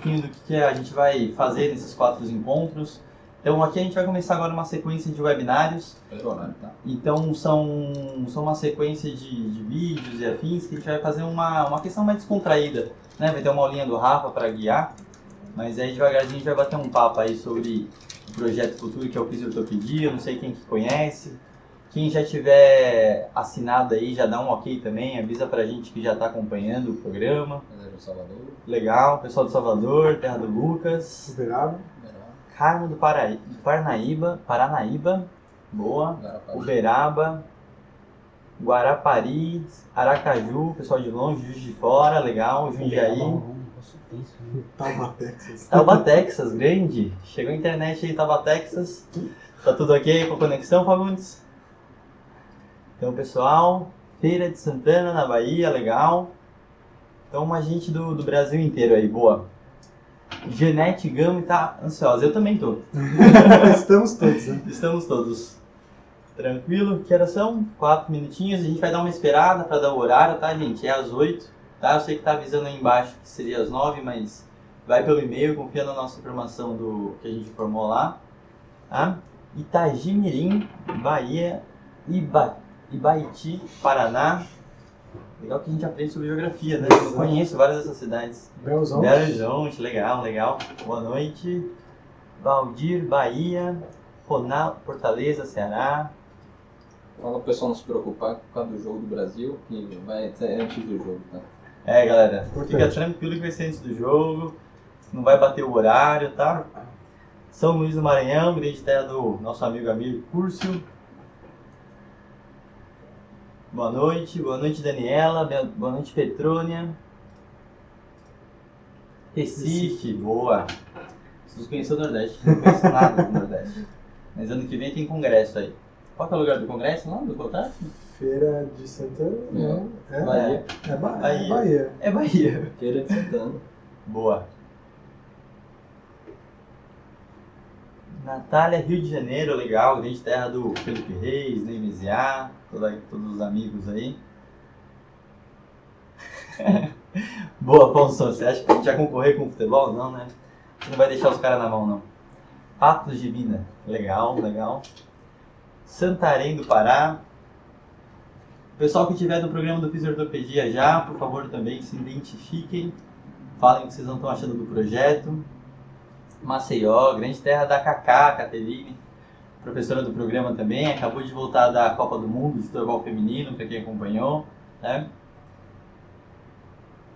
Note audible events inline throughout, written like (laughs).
pouquinho do que, a gente vai fazer nesses quatro encontros. Então aqui a gente vai começar agora uma sequência de webinários. Tá? Então são, são uma sequência de, de vídeos e afins que a gente vai fazer uma, uma questão mais descontraída. Né? Vai ter uma aulinha do Rafa para guiar, mas aí devagarzinho a gente vai bater um papo aí sobre o projeto futuro que é o Fisiotopedia, não sei quem que conhece. Quem já tiver assinado aí, já dá um ok também, avisa pra gente que já está acompanhando o programa. Galera do Salvador. Legal, pessoal do Salvador, Terra do Lucas. Uberaba. Carmo do, Paraí, do Paranaíba, boa. Guarapari. Uberaba, Guarapari, Aracaju, pessoal de longe, Juiz de Fora, legal, Jundiaí. Tauba, (laughs) Texas. Tauba, Texas, grande. Chegou a internet aí, Tauba, Texas. Tá tudo ok com a conexão, Fagundes? Então, pessoal, Feira de Santana, na Bahia, legal. Então, uma gente do, do Brasil inteiro aí, boa. Genete Gami tá ansiosa, eu também tô. (laughs) Estamos todos, né? Estamos todos. Tranquilo? Que horas são? Quatro minutinhos. A gente vai dar uma esperada para dar o horário, tá, gente? É às oito. Tá? Eu sei que tá avisando aí embaixo que seria às nove, mas vai pelo e-mail, confia na nossa informação do que a gente informou lá. Tá? Itagimirim, Bahia, Iba, Ibaiti, Paraná. Legal que a gente aprende sobre geografia, né? Eu conheço várias dessas cidades. Belo Horizonte. Belo Horizonte, legal, legal. Boa noite. Valdir, Bahia. Ronaldo, Fortaleza, Ceará. Fala pro pessoal não se preocupar por causa do jogo do Brasil, que vai ser antes do jogo, tá? É, galera, fica tranquilo que vai ser antes do jogo. Não vai bater o horário, tá? São Luís do Maranhão, grande terra do nosso amigo Amir Curcio. Boa noite, boa noite Daniela, boa noite Petrônia. Recife, boa. Preciso conhecer o Nordeste, não conheço nada do (laughs) Nordeste. Mas ano que vem tem congresso aí. Qual que é o lugar do congresso lá do Cotar? Feira de Santana? Não. É, Bahia. é, Ba- é Bahia. Bahia. É Bahia. Feira de Santana. Boa. Natália, Rio de Janeiro, legal, grande terra do Felipe Reis, Neymesiá, toda, todos os amigos aí. (laughs) Boa, Afonso, você acha que a gente vai concorrer com o futebol? Não, né? Você não vai deixar os caras na mão, não. Patos de Minas, legal, legal. Santarém do Pará. Pessoal que estiver no programa do Fisiortopedia já, por favor, também se identifiquem. Falem o que vocês não estão achando do projeto. Maceió, grande terra da Cacá, Caterine, professora do programa também, acabou de voltar da Copa do Mundo de futebol feminino, para quem acompanhou. Né?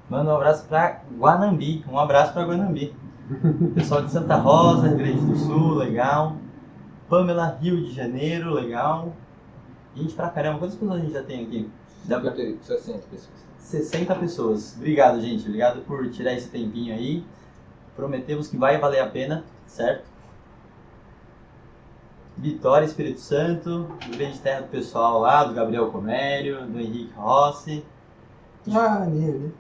Manda um abraço para Guanambi, um abraço para Guanambi. Pessoal de Santa Rosa, Rio Grande do Sul, legal. Pamela, Rio de Janeiro, legal. Gente pra caramba, quantas pessoas a gente já tem aqui? Dá pra 60 pessoas. 60 pessoas. Obrigado, gente. Obrigado por tirar esse tempinho aí. Prometemos que vai valer a pena, certo? Vitória, Espírito Santo, grande terra do pessoal lá, do Gabriel Comério, do Henrique Rossi. Ah, Aninha ali.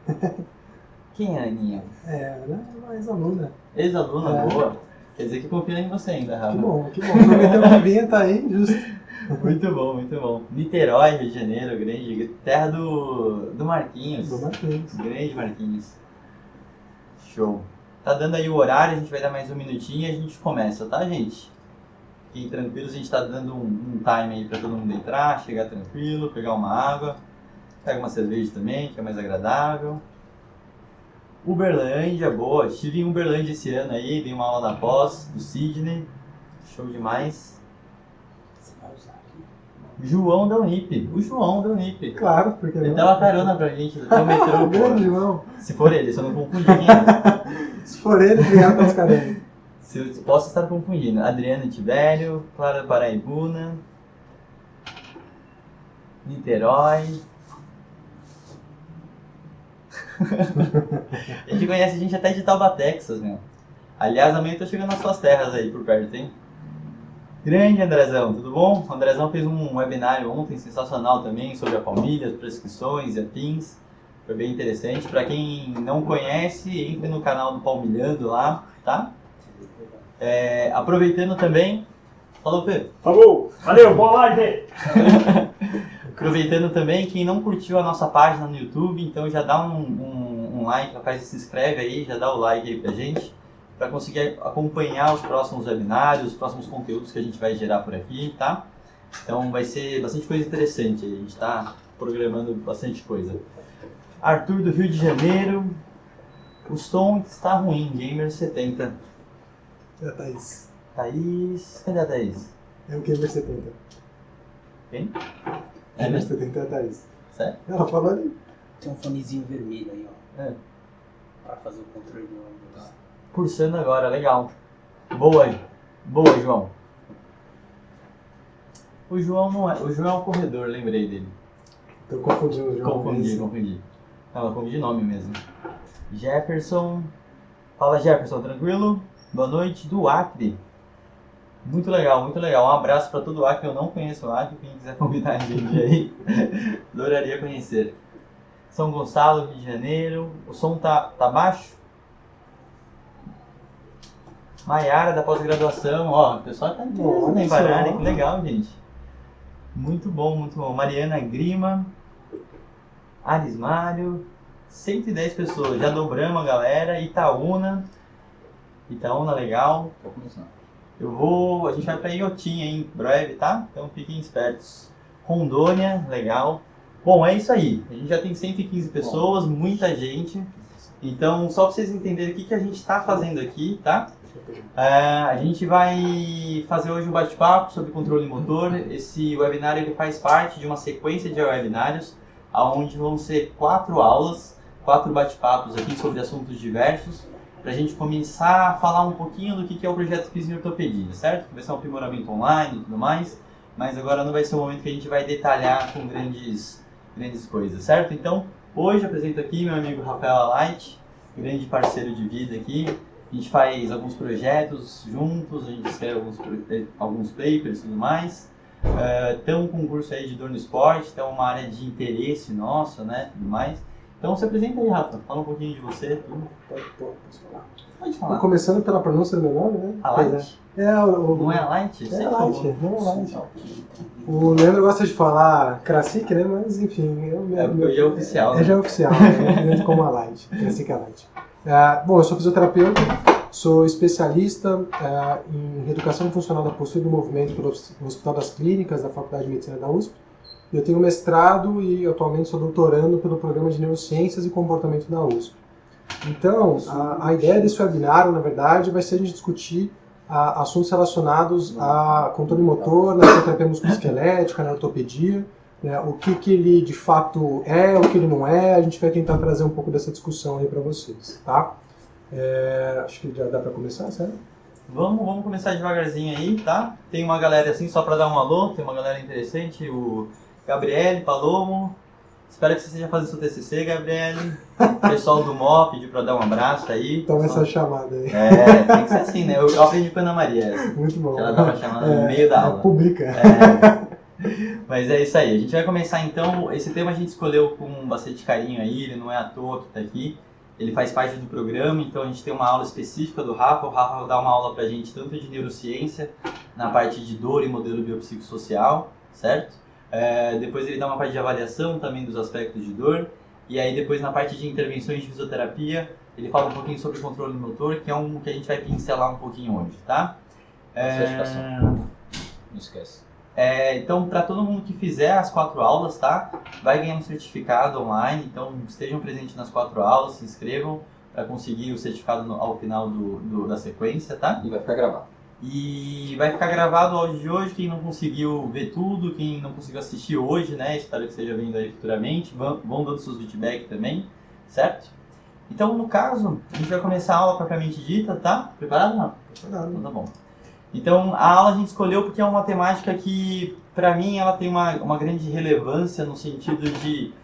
Quem é a Aninha? É, né? Mais aluna. Ex-aluna É. boa. Quer dizer que confia em você ainda, Rafa. Que bom, que bom. Prometeu que vinha, tá aí, justo. Muito bom, muito bom. Niterói, Rio de Janeiro, grande terra do, do Marquinhos. Do Martins. Grande Marquinhos. Show. Tá dando aí o horário, a gente vai dar mais um minutinho e a gente começa, tá, gente? Fiquem tranquilos, a gente tá dando um, um time aí pra todo mundo entrar, chegar tranquilo, pegar uma água. Pega uma cerveja também, que é mais agradável. Uberlândia, boa. Estive em Uberlândia esse ano aí, dei uma aula na pós do Sidney. Show demais. João da Unip. O João da Unip. Claro, porque Ele não. dá uma carona pra gente, até o metrô. (laughs) Grande. Se for ele, se eu não confundir é. (laughs) Se for ele, obrigado pelos carinhos. Se eu posso estar confundindo. Adriana Tibério, Clara Paraibuna, Niterói. (laughs) a gente conhece a gente até de Tauba, Texas, meu. Aliás, amanhã eu tô chegando nas suas terras aí por perto, hein? Grande Andrezão, tudo bom? O Andrezão fez um webinário ontem sensacional também sobre a palmilha, as prescrições e afins. Foi bem interessante. Para quem não conhece, entre no canal do Palmilhando lá, tá? É, aproveitando também. Falou, Pedro. Falou! Valeu, boa live! (laughs) Aproveitando também, quem não curtiu a nossa página no YouTube, então já dá um, um- um um like, rapaz, se inscreve aí, já dá o like aí pra gente, para conseguir acompanhar os próximos webinários, os próximos conteúdos que a gente vai gerar por aqui, tá? Então vai ser bastante coisa interessante, a gente está programando bastante coisa. Arthur do Rio de Janeiro, o som está ruim, Gamer 70. É a Thaís. Thaís, cadê a Thaís? É o Gamer 70. Quem? É Gamer mesmo? 70 é a Thaís. Sério? Ela falou ali. Tem um fonezinho vermelho aí, ó. É. Pra fazer o controle do ônibus. Cursando agora, legal. Boa, boa, João. O João não é. O João é um corredor, lembrei dele. Tô confundindo o João. Confundi, Mendes. confundi. Não, eu confundi nome mesmo. Jefferson. Fala Jefferson, tranquilo? Boa noite, do Acre. Muito legal, muito legal. Um abraço para todo o Acre. Eu não conheço o Acre. Quem quiser (laughs) convidar a gente aí, (laughs) adoraria conhecer. São Gonçalo, Rio de Janeiro. O som tá, tá baixo? Maiara da pós-graduação. Ó, o pessoal tá Olha só. parar, Que legal, gente. Muito bom, muito bom. Mariana Grima. Ares Mário. 110 pessoas. Já dobramos a galera. Itaúna. Itaúna, legal. Tô começando. Eu vou. A gente vai pra Iotim aí em breve, tá? Então fiquem espertos. Rondônia, legal. Bom, é isso aí. A gente já tem 115 pessoas, muita gente. Então, só pra vocês entenderem o que, que a gente tá fazendo aqui, tá? É, a gente vai fazer hoje um bate-papo sobre controle motor. Esse webinar ele faz parte de uma sequência de webinários, onde vão ser quatro aulas, quatro bate-papos aqui sobre assuntos diversos, para a gente começar a falar um pouquinho do que é o projeto Física em Ortopedia, certo? Vai ser um aprimoramento online e tudo mais, mas agora não vai ser o momento que a gente vai detalhar com grandes, grandes coisas, certo? Então, hoje eu apresento aqui meu amigo Rafael Alight, grande parceiro de vida aqui, a gente faz alguns projetos juntos, a gente escreve alguns, pro- alguns papers e tudo mais. Uh, tem um concurso aí de dor no esporte, tem uma área de interesse nossa, né, tudo mais. Então se apresenta aí, Rafa, fala um pouquinho de você, tudo. Pode, pode, posso falar. Pode falar. Começando pela pronúncia do meu nome, né? A Pois Light? É, é o, o, Não é a Light? É a Light, não é a Light. O Leandro gosta de falar Krasik, né? Mas enfim. Eu, É porque hoje é oficial, É, né? já é oficial, né? Como a Light. Krasik é Light. Ah, bom, eu sou fisioterapeuta, sou especialista ah, em reeducação funcional da postura e do movimento pelo Hospital das Clínicas da Faculdade de Medicina da USP. Eu tenho mestrado e atualmente sou doutorando pelo programa de Neurociências e Comportamento da USP. Então, a, a ideia desse webinar, na verdade, vai ser a gente discutir assuntos relacionados a controle motor, na fisioterapia musculoesquelética, na ortopedia, né, o que, que ele de fato é, o que ele não é, a gente vai tentar trazer um pouco dessa discussão aí para vocês, tá? É, acho que já dá para começar, certo? Vamos, vamos começar devagarzinho aí, tá? Tem uma galera assim, só pra dar um alô, tem uma galera interessante, o Gabriele Palomo. Espero que você esteja fazendo seu TCC, Gabriele. O (laughs) pessoal do MOP pediu pra dar um abraço aí. Então Pessoal- essa chamada aí, É, tem que ser assim, né? Eu, aprendi com a Ana Maria essa. muito bom. Ela tava chamando no meio da aula. Publica. É. (laughs) Mas é isso aí. A gente vai começar então. Esse tema a gente escolheu com bastante carinho aí, ele não é à toa que tá aqui. Ele faz parte do programa, então a gente tem uma aula específica do Rafa. O Rafa vai dar uma aula pra gente tanto de neurociência, na parte de dor e modelo biopsicossocial, certo? É, depois ele dá uma parte de avaliação também dos aspectos de dor. E aí depois na parte de intervenções de fisioterapia, ele fala um pouquinho sobre controle motor, que é um que a gente vai pincelar um pouquinho hoje, tá? Certificação. É, Não esquece. É, então, para todo mundo que fizer as quatro aulas, tá? Vai ganhar um certificado online. Então, estejam presentes nas quatro aulas, se inscrevam para conseguir o certificado no- ao final do, do- da sequência, tá? E vai ficar gravado. E vai ficar gravado o áudio de hoje. Quem não conseguiu ver tudo, quem não conseguiu assistir hoje, né? Espero que esteja vendo aí futuramente. Vão, vão dando seus feedback também, certo? Então, no caso, a gente vai começar a aula propriamente dita, tá? Preparado, não? Então tá bom. Então a aula a gente escolheu porque é uma temática que, para mim, ela tem uma, uma grande relevância no sentido de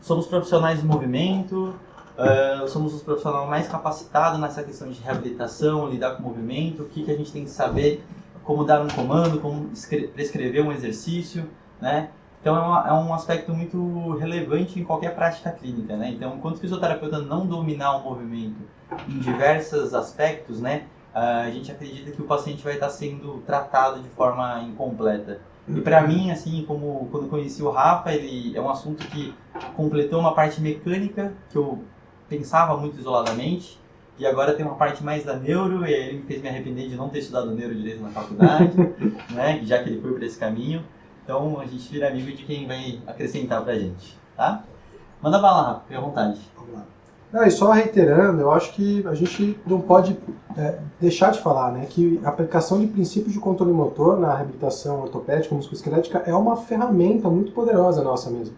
somos profissionais de movimento, ah, somos os profissionais mais capacitados nessa questão de reabilitação, lidar com o movimento, o que, que a gente tem que saber, como dar um comando, como escre- prescrever um exercício, né? Então é, uma- é um aspecto muito relevante em qualquer prática clínica, né? Então, enquanto o fisioterapeuta não dominar o movimento em diversos aspectos, né? Ah, a gente acredita que o paciente vai estar sendo tratado de forma incompleta. E para mim, assim, como quando conheci o Rafa, ele é um assunto que completou uma parte mecânica que eu pensava muito isoladamente e agora tem uma parte mais da neuro e ele me fez me arrepender de não ter estudado neuro direito na faculdade, (laughs) né? Já que ele foi por esse caminho. Então a gente vira amigo de quem vai acrescentar pra gente, tá? Manda bala, Rafa, fica à vontade. Não, e só reiterando, eu acho que a gente não pode é, deixar de falar né, que a aplicação de princípios de controle motor na reabilitação ortopédica, musculoesquelética, é uma ferramenta muito poderosa nossa mesmo.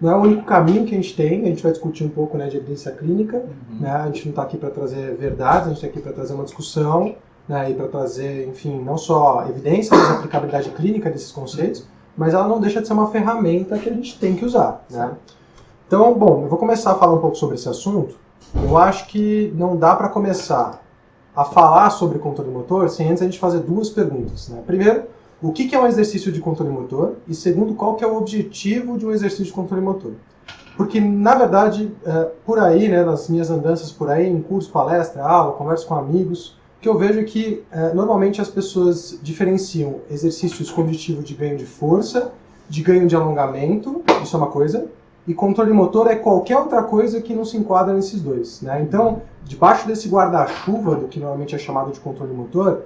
Não é o único caminho que a gente tem, a gente vai discutir um pouco né, de evidência clínica, Uhum. né, a gente não está aqui para trazer verdades, a gente está aqui para trazer uma discussão né, e para trazer, enfim, não só evidência, mas aplicabilidade clínica desses conceitos, mas ela não deixa de ser uma ferramenta que a gente tem que usar. Né? Então, bom, eu vou começar a falar um pouco sobre esse assunto. Eu acho que não dá para começar a falar sobre controle motor sem antes a gente fazer duas perguntas. Né? Primeiro, o que é um exercício de controle motor? E segundo, qual que é o objetivo de um exercício de controle motor? Porque, na verdade, é, por aí, né, nas minhas andanças por aí, em curso, palestra, aula, conversa com amigos, o que eu vejo é que, é, normalmente, as pessoas diferenciam exercícios com objetivo de ganho de força, de ganho de alongamento, isso é uma coisa, e controle motor é qualquer outra coisa que não se enquadra nesses dois. Né? Então, debaixo desse guarda-chuva, do que normalmente é chamado de controle motor,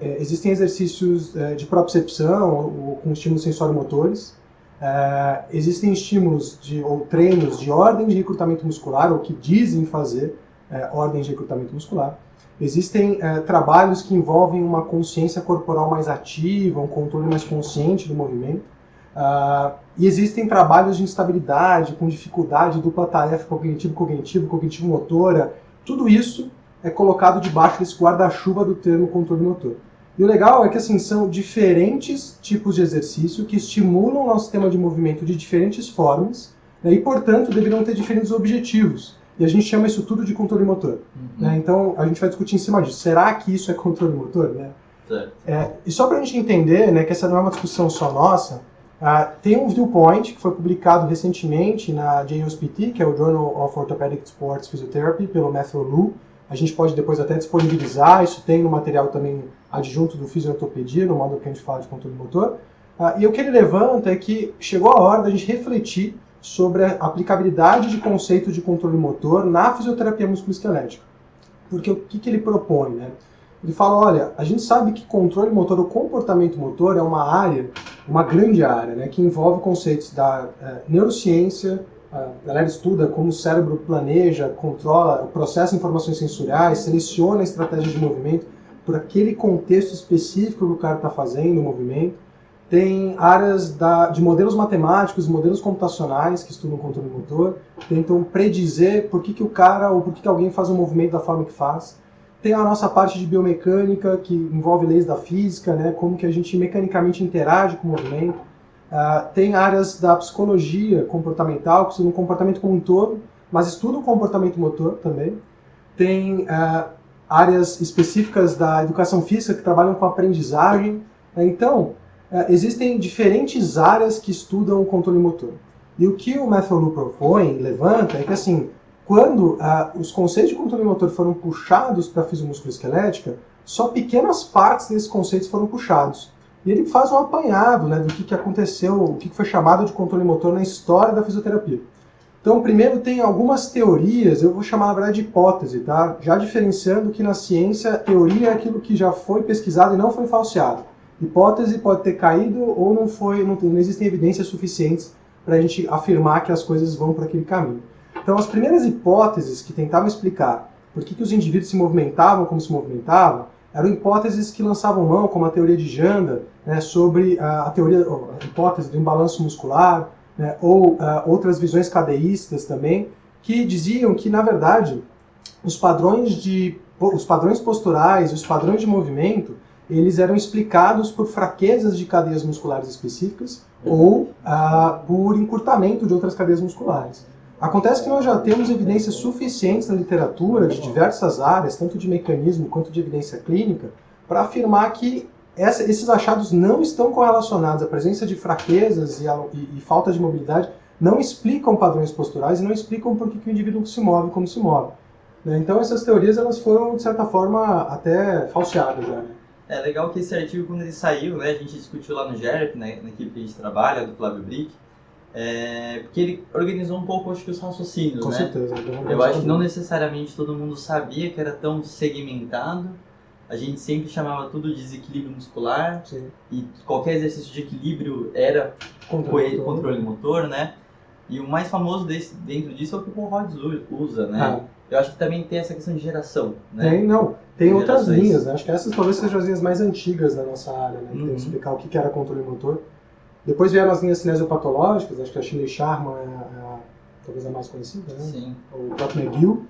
é, existem exercícios é, de propriocepção com estímulos sensório-motores, é, existem estímulos de, ou treinos de ordem de recrutamento muscular, ou que dizem fazer ordem de recrutamento muscular. Existem trabalhos que envolvem uma consciência corporal mais ativa, um controle mais consciente do movimento. E existem trabalhos de instabilidade, com dificuldade, dupla tarefa cognitivo-cognitivo, cognitivo-motora. Tudo isso é colocado debaixo desse guarda-chuva do termo controle motor. E o legal é que assim são diferentes tipos de exercício que estimulam o nosso sistema de movimento de diferentes formas né, e, portanto, deveriam ter diferentes objetivos. E a gente chama isso tudo de controle motor. né? Então, a gente vai discutir em cima disso. Será que isso é controle motor? Né? É, e só para a gente entender né, que essa não é uma discussão só nossa, ah, tem um viewpoint que foi publicado recentemente na JOSPT, que é o Journal of Orthopedic Sports Physiotherapy, pelo Matthew Lu. A gente pode depois até disponibilizar, isso tem no material também adjunto do Fisiortopedia, no modo que a gente fala de controle motor. Ah, e o que ele levanta é que chegou a hora da gente refletir sobre a aplicabilidade de conceito de controle motor na fisioterapia musculoesquelética. Porque o que, que ele propõe, né? Ele fala, olha, a gente sabe que controle motor ou comportamento motor é uma área, uma grande área, né, que envolve conceitos da eh, neurociência, a galera estuda como o cérebro planeja, controla, processa informações sensoriais, seleciona a estratégia de movimento por aquele contexto específico que o cara está fazendo o movimento. Tem áreas da, de modelos matemáticos, modelos computacionais que estudam controle motor, tentam predizer por que, que o cara ou por que, que alguém faz um movimento da forma que faz. Tem a nossa parte de biomecânica, que envolve leis da física, né, como que a gente mecanicamente interage com o movimento. Ah, tem áreas da psicologia comportamental, que estudam o comportamento como um todo, mas estudam o comportamento motor também. Tem ah, áreas específicas da educação física que trabalham com aprendizagem. Então, ah, existem diferentes áreas que estudam o controle motor. E o que o Matthew Lu propõe, levanta, é que assim, quando ah, os conceitos de controle motor foram puxados para a fisiomusculoesquelética, só pequenas partes desses conceitos foram puxados. E ele faz um apanhado né, do que, que aconteceu, o que, que foi chamado de controle motor na história da fisioterapia. Então, primeiro tem algumas teorias, eu vou chamar na verdade de hipótese, tá? Já diferenciando que na ciência, teoria é aquilo que já foi pesquisado e não foi falseado. Hipótese pode ter caído ou não foi, não, tem- não existem evidências suficientes para a gente afirmar que as coisas vão para aquele caminho. Então, as primeiras hipóteses que tentavam explicar por que, que os indivíduos se movimentavam como se movimentavam eram hipóteses que lançavam mão, como a teoria de Janda, né, sobre a, teoria, a hipótese do imbalanço muscular, né, ou ah, outras visões cadeístas também, que diziam que, na verdade, os padrões, de, os padrões posturais, os padrões de movimento, eles eram explicados por fraquezas de cadeias musculares específicas ou ah, por encurtamento de outras cadeias musculares. Acontece que nós já temos evidências suficientes na literatura de diversas áreas, tanto de mecanismo quanto de evidência clínica, para afirmar que essa- esses achados não estão correlacionados. A presença de fraquezas e, a- e- e falta de mobilidade não explicam padrões posturais e não explicam por que, o indivíduo se move como se move. né? Então essas teorias elas foram, de certa forma, até falseadas né? É legal que esse artigo, quando ele saiu, né, a gente discutiu lá no GERP, né, na equipe que a gente trabalha, do Flávio Brick, é, porque ele organizou um pouco, acho que, os raciocínios, Com né? certeza. Eu acho que não necessariamente todo mundo sabia que era tão segmentado. A gente sempre chamava tudo de desequilíbrio muscular Sim. e qualquer exercício de equilíbrio era Controle controle, controle motor, né? E o mais famoso desse, dentro disso é o que o Paul Rhodes u- usa, né? Ah, Eu acho que também tem essa questão de geração, né? Tem, não. Tem outras linhas, né? Acho que essas talvez sejam as linhas mais antigas da nossa área, né? Que tem Uhum. que explicar o que era controle motor. Depois vieram as linhas cinesiopatológicas, acho que a Shirley Sharma é, é talvez a mais conhecida, né? Sim. o próprio McGill.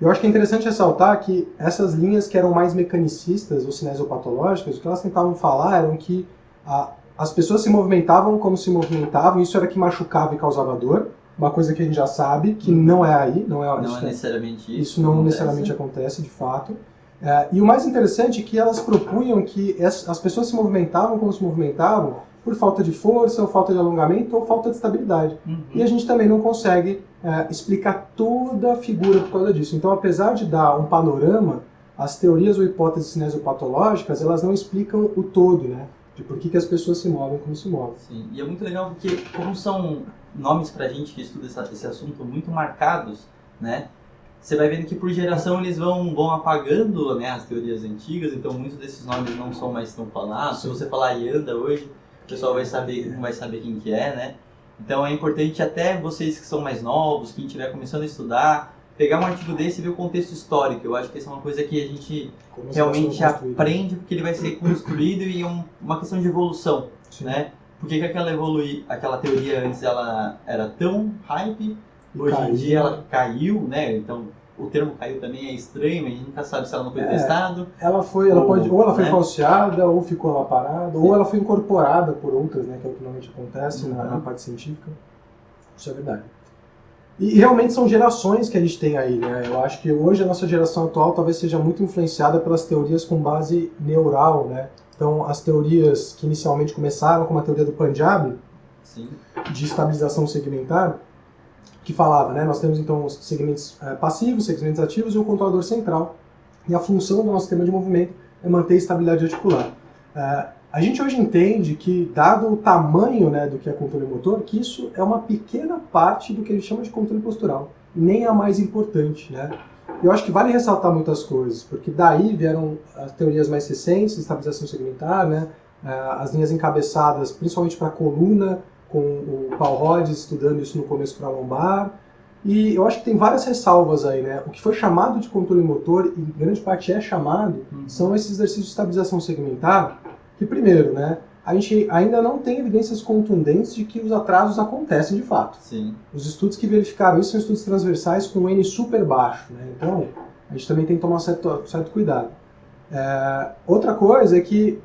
Eu acho que é interessante ressaltar que essas linhas que eram mais mecanicistas ou cinesiopatológicas, o que elas tentavam falar eram que a- as pessoas se movimentavam como se movimentavam, isso era que machucava e causava dor, uma coisa que a gente já sabe, que não é aí, não é, Não isso é necessariamente isso. isso não acontece. necessariamente acontece, de fato. É, e o mais interessante é que elas propunham que as, as pessoas se movimentavam como se movimentavam por falta de força, ou falta de alongamento, ou falta de estabilidade. Uhum. E a gente também não consegue é, explicar toda a figura por causa disso. Então, apesar de dar um panorama, as teorias ou hipóteses cinesiopatológicas, elas não explicam o todo, né? De por que, que as pessoas se movem como se movem. Sim, e é muito legal porque como são nomes pra gente que estuda esse assunto muito marcados, né? Você vai vendo que por geração eles vão, vão apagando né, as teorias antigas, então muitos desses nomes não são mais tão falados. Se você falar Yanda hoje, o pessoal vai saber, não vai saber quem que é, né? Então é importante até vocês que são mais novos, quem estiver começando a estudar, pegar um artigo desse e ver o contexto histórico. Eu acho que essa é uma coisa que a gente Como realmente aprende porque ele vai ser construído e é um- uma questão de evolução Sim. né? Por que, que aquela, evolui, aquela teoria antes ela era tão hype, hoje em caiu. dia ela caiu, né? Então o termo caiu também é estranho, a gente nunca sabe se ela não foi É. testado. Ela foi, ela Ou, pode, ou ela foi né? falseada, ou ficou lá parada, ou ela foi incorporada por outras, né? Que é o que normalmente acontece na, Uhum. na parte científica. Isso é verdade. E realmente são gerações que a gente tem aí, né? Eu acho que hoje a nossa geração atual talvez seja muito influenciada pelas teorias com base neural, né? Então, as teorias que inicialmente começaram como a teoria do Punjabi, Sim. de estabilização segmentar, que falava, né? Nós temos então os segmentos eh, passivos, segmentos ativos e um controlador central. E a função do nosso sistema de movimento é manter a estabilidade articular. Eh, a gente hoje entende que, dado o tamanho né, do que é controle motor, que isso é uma pequena parte do que a gente chama de controle postural, nem a mais importante, né? Eu acho que vale ressaltar muitas coisas, porque daí vieram as teorias mais recentes, estabilização segmentar, né? Eh, as linhas encabeçadas, principalmente para a coluna, com o Paul Rhodes estudando isso no começo para lombar. E eu acho que tem várias ressalvas aí, né? O que foi chamado de controle motor, e grande parte é chamado, são esses exercícios de estabilização segmentar, que primeiro, né? A gente ainda não tem evidências contundentes de que os atrasos acontecem de fato. Sim. Os estudos que verificaram isso são estudos transversais com N super baixo, né? Então, a gente também tem que tomar certo, certo cuidado. É, outra coisa é que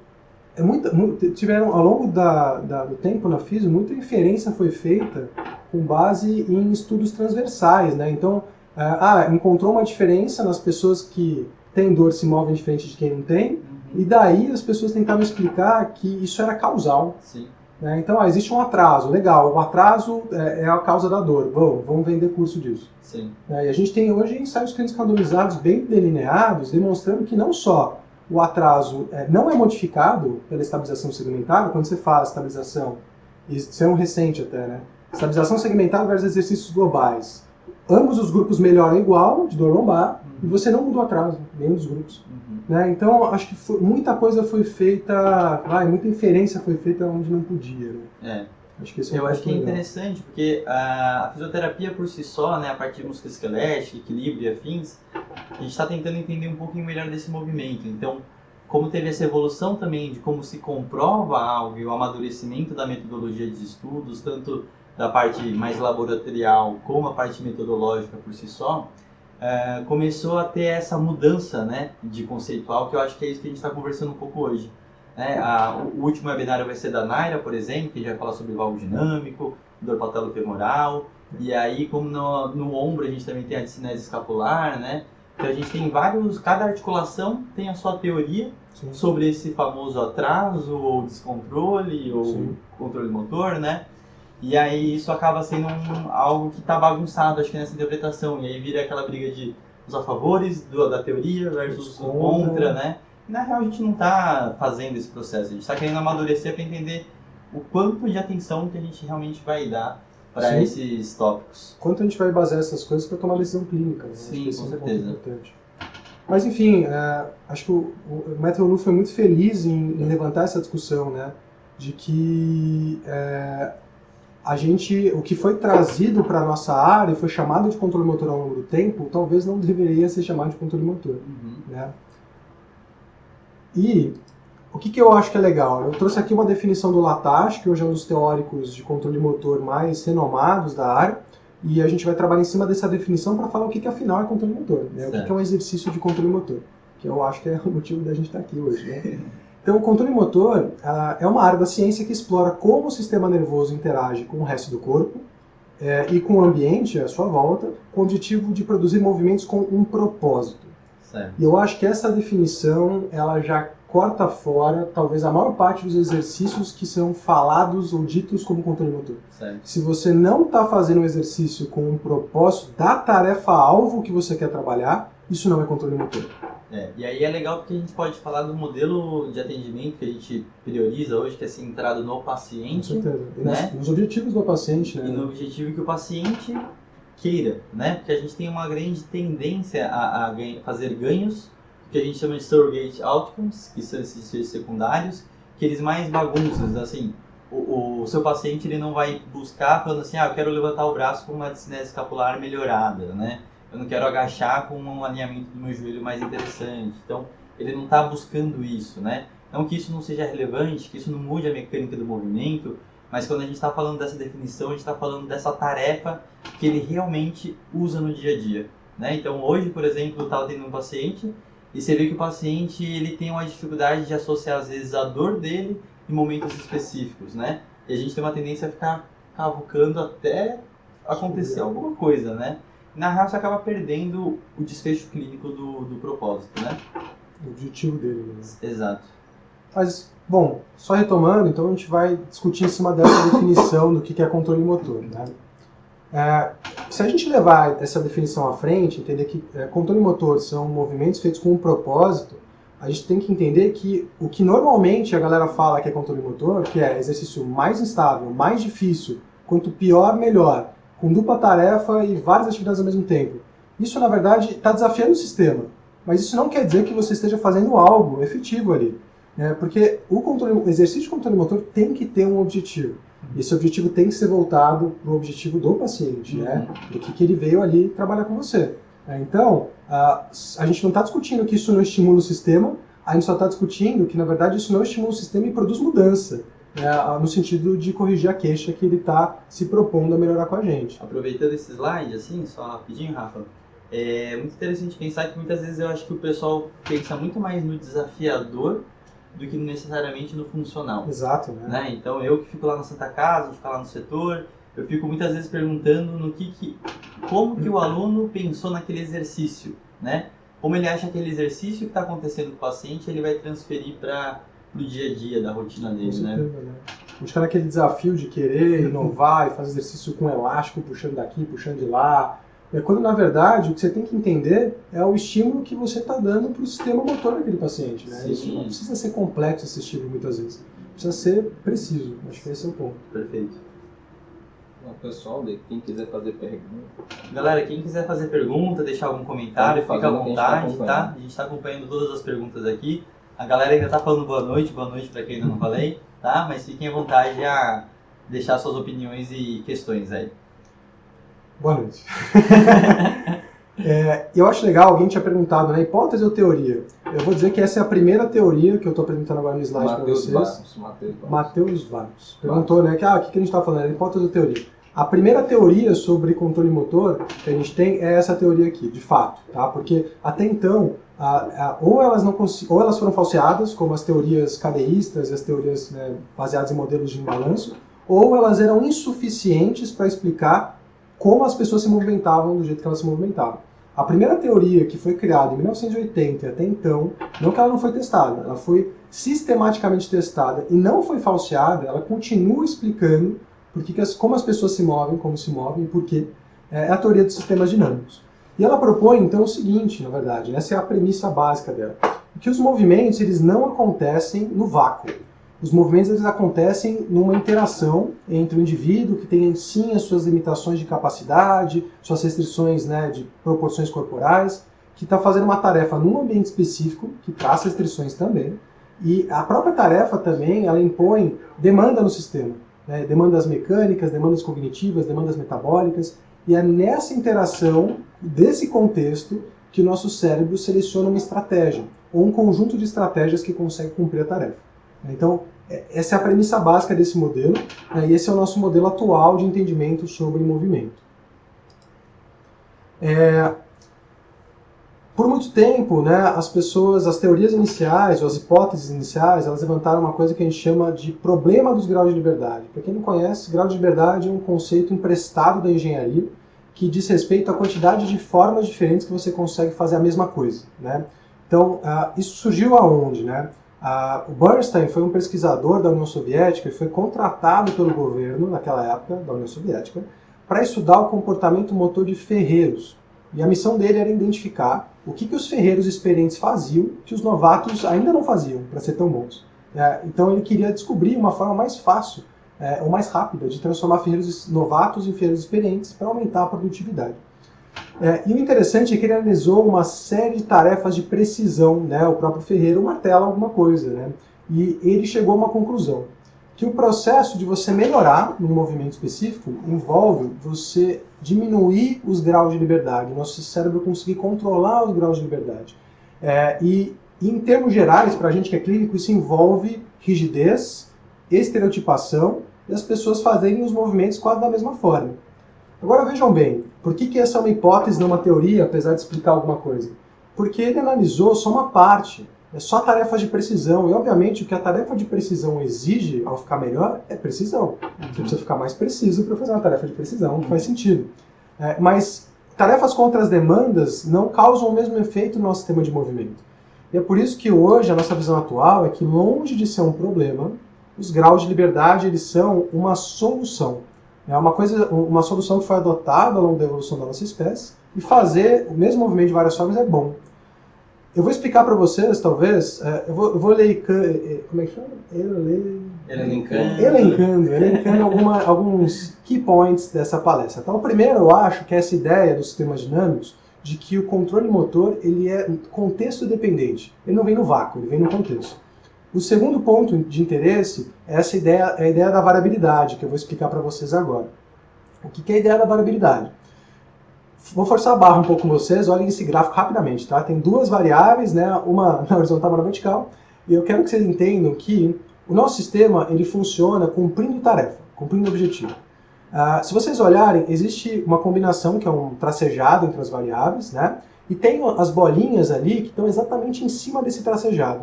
é muita, mu- tiveram, ao longo da, da- do tempo na FISO, muita inferência foi feita com base em estudos transversais, né? Então, é, ah, encontrou uma diferença nas pessoas que têm dor se movem diferente de quem não tem, Uhum. e daí as pessoas tentavam explicar que isso era causal, Sim. né? Então, ah, existe um atraso, legal, o atraso é, é a causa da dor, vamos, vamos vender curso disso. Sim. É, e a gente tem hoje ensaios clínicos randomizados bem delineados, demonstrando que não só o atraso é, não é modificado pela estabilização segmentar, quando você faz estabilização, isso é um recente até, né? Estabilização segmentar versus exercícios globais. Ambos os grupos melhoram igual, de dor lombar, e você não mudou o atraso, nenhum dos grupos. Uhum. Né? Então, acho que foi- muita coisa foi feita, vai, muita inferência foi feita onde não podia. Né? É. Acho é Eu acho que é interessante, porque a fisioterapia por si só, né, a parte de músculo esquelética, equilíbrio e afins, a gente está tentando entender um pouquinho melhor desse movimento. Então, como teve essa evolução também de como se comprova algo e o amadurecimento da metodologia de estudos, tanto da parte mais laboratorial como a parte metodológica por si só, eh, começou a ter essa mudança né, de conceitual, que eu acho que é isso que a gente está conversando um pouco hoje. né? A- o último webinário vai ser da Naira, por exemplo, que já vai falar sobre valvo dinâmico, dor patelofemoral, e aí como no, no ombro a gente também tem a discinese escapular, né? Então a gente tem vários, cada articulação tem a sua teoria Sim. sobre esse famoso atraso ou descontrole ou Sim. controle motor, né? E aí isso acaba sendo um- algo que está bagunçado, acho que nessa interpretação. E aí vira aquela briga de os a favores do- da teoria versus o Contra. contra, né? E, na real a gente não está fazendo esse processo, a gente está querendo amadurecer para entender o quanto de atenção que a gente realmente vai dar para esses tópicos. Quanto a gente vai basear essas coisas para tomar decisão clínica, né? Sim, com é ponto certeza. importante. Mas enfim, é, acho que o, o Matthew Lu foi muito feliz em, em levantar essa discussão, né? De que é, a gente, o que foi trazido para a nossa área e foi chamado de controle motor ao longo do tempo, talvez não deveria ser chamado de controle motor Uhum. né? E o que, que eu acho que é legal? Eu trouxe aqui uma definição do Latache, que hoje é um dos teóricos de controle motor mais renomados da área, e a gente vai trabalhar em cima dessa definição para falar o que, que afinal é controle motor, né? o que, que é um exercício de controle motor, que eu acho que é (laughs) o motivo da gente estar aqui hoje. Né? (laughs) Então, o controle motor ah, é uma área da ciência que explora como o sistema nervoso interage com o resto do corpo eh, e com o ambiente à sua volta, com o objetivo de produzir movimentos com um propósito. Certo. E eu acho que essa definição ela já corta fora talvez a maior parte dos exercícios que são falados ou ditos como controle motor. Certo. Se você não está fazendo um exercício com um propósito da tarefa-alvo que você quer trabalhar, isso não é controle motor. É, e aí é legal porque a gente pode falar do modelo de atendimento que a gente prioriza hoje, que é centrado no Com paciente certeza. E Né? nas- nos objetivos do paciente, né? e no objetivo que o paciente queira, né? Porque a gente tem uma grande tendência a, a ganha- fazer ganhos, que a gente chama de surrogate outcomes, que são esses efeitos secundários, que eles mais bagunçam, assim, o, o seu paciente ele não vai buscar falando assim, ah, eu quero levantar o braço com uma discinese escapular melhorada, né? Eu não quero agachar com um alinhamento do meu joelho mais interessante. Então, ele não está buscando isso, né? Não que isso não seja relevante, que isso não mude a mecânica do movimento, mas quando a gente está falando dessa definição, a gente está falando dessa tarefa que ele realmente usa no dia a dia. Né? Então hoje, por exemplo, eu estava tendo um paciente e você vê que o paciente ele tem uma dificuldade de associar às vezes a dor dele em momentos específicos, né? E a gente tem uma tendência a ficar cavucando até acontecer alguma coisa, né? Na real, você acaba perdendo o desfecho clínico do, do propósito, né? O objetivo dele. Né? Exato. Mas, bom, só retomando, então a gente vai discutir em cima dessa definição do que que é controle motor. Né? É, se a gente levar essa definição à frente, entender que é, controle motor são movimentos feitos com um propósito, a gente tem que entender que o que normalmente a galera fala que é controle motor, que é exercício mais instável, mais difícil, quanto pior, melhor, com dupla tarefa e várias atividades ao mesmo tempo. Isso, na verdade, está desafiando o sistema. Mas isso não quer dizer que você esteja fazendo algo efetivo ali. né? porque o, controle, o exercício de controle motor tem que ter um objetivo. Esse objetivo tem que ser voltado para o objetivo do paciente, né? do que, que ele veio ali trabalhar com você. né? Então, a, a gente não está discutindo que isso não estimula o sistema, a gente só está discutindo que, na verdade, isso não estimula o sistema e produz mudança, né? no sentido de corrigir a queixa que ele está se propondo a melhorar com a gente. Aproveitando esse slide, assim, só rapidinho, Rafa, é muito interessante pensar que muitas vezes eu acho que o pessoal pensa muito mais no desafiador do que necessariamente no funcional. Exato, né? Né? Então eu que fico lá na Santa Casa, fico lá no setor, eu fico muitas vezes perguntando no que, que como que o aluno pensou naquele exercício, né? Como ele acha que aquele exercício que está acontecendo com o paciente ele vai transferir para o dia a dia da rotina dele, né? certeza, né? A gente fica naquele desafio de querer inovar e fazer exercício com elástico, puxando daqui, puxando de lá. É quando, na verdade, o que você tem que entender é o estímulo que você está dando para o sistema motor daquele paciente. Né? Isso não precisa ser complexo esse estímulo muitas vezes. Precisa ser preciso. Acho que esse é o ponto. Perfeito. O pessoal, quem quiser fazer pergunta, Galera, quem quiser fazer pergunta, deixar algum comentário, fica à tá vontade, tá? acompanhando. A gente está acompanhando todas as perguntas aqui. A galera ainda tá falando boa noite, boa noite para quem ainda não falei, tá? Mas fiquem à vontade a deixar suas opiniões e questões aí. Boa noite. (laughs) É, eu acho legal, alguém tinha perguntado, né? Hipótese ou teoria? Eu vou dizer que essa é a primeira teoria que eu estou apresentando agora no slide para vocês. Barros. Matheus Barros. Matheus Vargas. Perguntou, né, que ah, o que a gente está falando? Hipótese ou teoria? A primeira teoria sobre controle motor que a gente tem é essa teoria aqui, de fato, tá? Porque até então, a- a- ou elas não ou elas foram falseadas, como as teorias cadeístas e as teorias né, baseadas em modelos de imbalanço, ou elas eram insuficientes para explicar como as pessoas se movimentavam do jeito que elas se movimentavam. A primeira teoria que foi criada em 1980 e até então, não que ela não foi testada, ela foi sistematicamente testada e não foi falseada, ela continua explicando por que que as- como as pessoas se movem, como se movem e por quê. É a teoria dos sistemas dinâmicos. E ela propõe então o seguinte, na verdade, essa é a premissa básica dela, que os movimentos eles não acontecem no vácuo. Os movimentos eles acontecem numa interação entre o indivíduo que tem sim as suas limitações de capacidade, suas restrições né, de proporções corporais, que está fazendo uma tarefa num ambiente específico, que traz restrições também, e a própria tarefa também ela impõe demanda no sistema, né, demandas mecânicas, demandas cognitivas, demandas metabólicas, e é nessa interação, desse contexto, que o nosso cérebro seleciona uma estratégia, ou um conjunto de estratégias que consegue cumprir a tarefa. Então, essa é a premissa básica desse modelo, né, e esse é o nosso modelo atual de entendimento sobre movimento. É, por muito tempo, né, as pessoas, as teorias iniciais, ou as hipóteses iniciais, elas levantaram uma coisa que a gente chama de problema dos graus de liberdade. Para quem não conhece, grau de liberdade é um conceito emprestado da engenharia que diz respeito à quantidade de formas diferentes que você consegue fazer a mesma coisa. Né? Então, ah, isso surgiu aonde? Né? O Bernstein foi um pesquisador da União Soviética e foi contratado pelo governo, naquela época, da União Soviética, para estudar o comportamento motor de ferreiros. E a missão dele era identificar o que, que os ferreiros experientes faziam que os novatos ainda não faziam para ser tão bons. É, então ele queria descobrir uma forma mais fácil é, ou mais rápida de transformar ferreiros novatos em ferreiros experientes para aumentar a produtividade. É, e o interessante é que ele analisou uma série de tarefas de precisão, né? O próprio ferreiro martela alguma coisa, né? E ele chegou a uma conclusão que o processo de você melhorar num movimento específico envolve você diminuir os graus de liberdade, nosso cérebro conseguir controlar os graus de liberdade. É, e em termos gerais, para a gente que é clínico, isso envolve rigidez, estereotipação e as pessoas fazerem os movimentos quase da mesma forma. Agora vejam bem, por que, que essa é uma hipótese, não uma teoria, apesar de explicar alguma coisa? Porque ele analisou só uma parte, é só tarefas de precisão, e obviamente o que a tarefa de precisão exige ao ficar melhor é precisão. Você precisa ficar mais preciso para fazer uma tarefa de precisão, que faz sentido. É, mas tarefas contra as demandas não causam o mesmo efeito no nosso sistema de movimento. E é por isso que hoje a nossa visão atual é que, longe de ser um problema, os graus de liberdade eles são uma solução. É uma coisa, uma solução que foi adotada ao longo da evolução da nossa espécie. E fazer o mesmo movimento de várias formas é bom. Eu vou explicar para vocês, talvez, é, eu, vou, eu vou ler, como é que chama? Ele, Elencando. elencando, elencando alguma, alguns key points dessa palestra. Então, o primeiro, eu acho que é essa ideia dos sistemas dinâmicos de que o controle motor ele é contexto dependente. Ele não vem no vácuo, ele vem no contexto. O segundo ponto de interesse é essa ideia, é a ideia da variabilidade, que eu vou explicar para vocês agora. O que é a ideia da variabilidade? Vou forçar a barra um pouco com vocês, olhem esse gráfico rapidamente, tá? Tem duas variáveis, né? uma (laughs) na horizontal e uma na vertical, e eu quero que vocês entendam que o nosso sistema ele funciona cumprindo tarefa, cumprindo objetivo. Uh, se vocês olharem, existe uma combinação que é um tracejado entre as variáveis, né? E tem as bolinhas ali que estão exatamente em cima desse tracejado.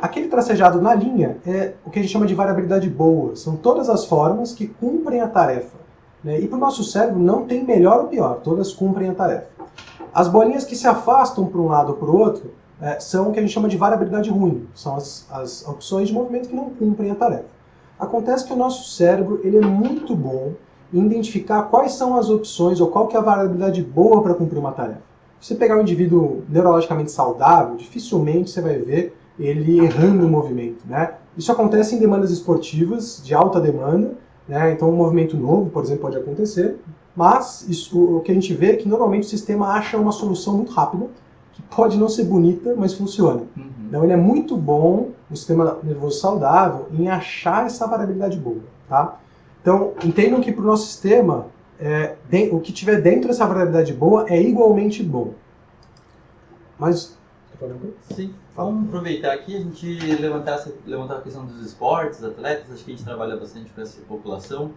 Aquele tracejado na linha é o que a gente chama de variabilidade boa. São todas as formas que cumprem a tarefa. Né? E para o nosso cérebro não tem melhor ou pior, todas cumprem a tarefa. As bolinhas que se afastam para um lado ou para o outro é, são o que a gente chama de variabilidade ruim. São as, as opções de movimento que não cumprem a tarefa. Acontece que o nosso cérebro ele é muito bom em identificar quais são as opções ou qual que é a variabilidade boa para cumprir uma tarefa. Se você pegar um indivíduo neurologicamente saudável, dificilmente você vai ver ele errando o movimento. Né? Isso acontece em demandas esportivas de alta demanda, né? então um movimento novo, por exemplo, pode acontecer, mas isso, o que a gente vê é que normalmente o sistema acha uma solução muito rápida, que pode não ser bonita, mas funciona. Uhum. Então ele é muito bom, o sistema nervoso saudável, em achar essa variabilidade boa. Tá? Então entendam que para o nosso sistema, é, de, o que tiver dentro dessa variabilidade boa é igualmente bom. Mas. Sim. Vamos aproveitar aqui a gente levantar, levantar a questão dos esportes, atletas, acho que a gente trabalha bastante com essa população.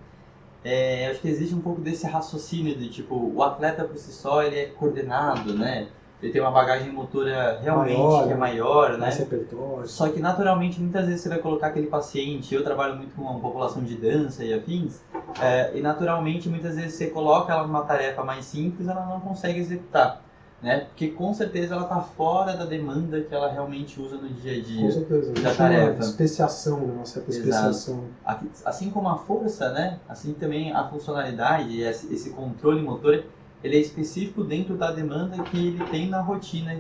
É, acho que existe um pouco desse raciocínio de tipo, o atleta por si só ele é coordenado, né? Ele tem uma bagagem motora realmente Maior, que é maior, né? Repertório. Só que naturalmente muitas vezes você vai colocar aquele paciente, eu trabalho muito com uma população de dança e afins, é, e naturalmente muitas vezes você coloca ela numa tarefa mais simples, ela não consegue executar, né? Porque com certeza ela está fora da demanda que ela realmente usa no dia a Com dia. certeza. da é tarefa. especiação, né? uma certa Exato. especiação. Aqui- Assim como a força, né? Assim também a funcionalidade, esse controle motor, ele é específico dentro da demanda que ele tem na rotina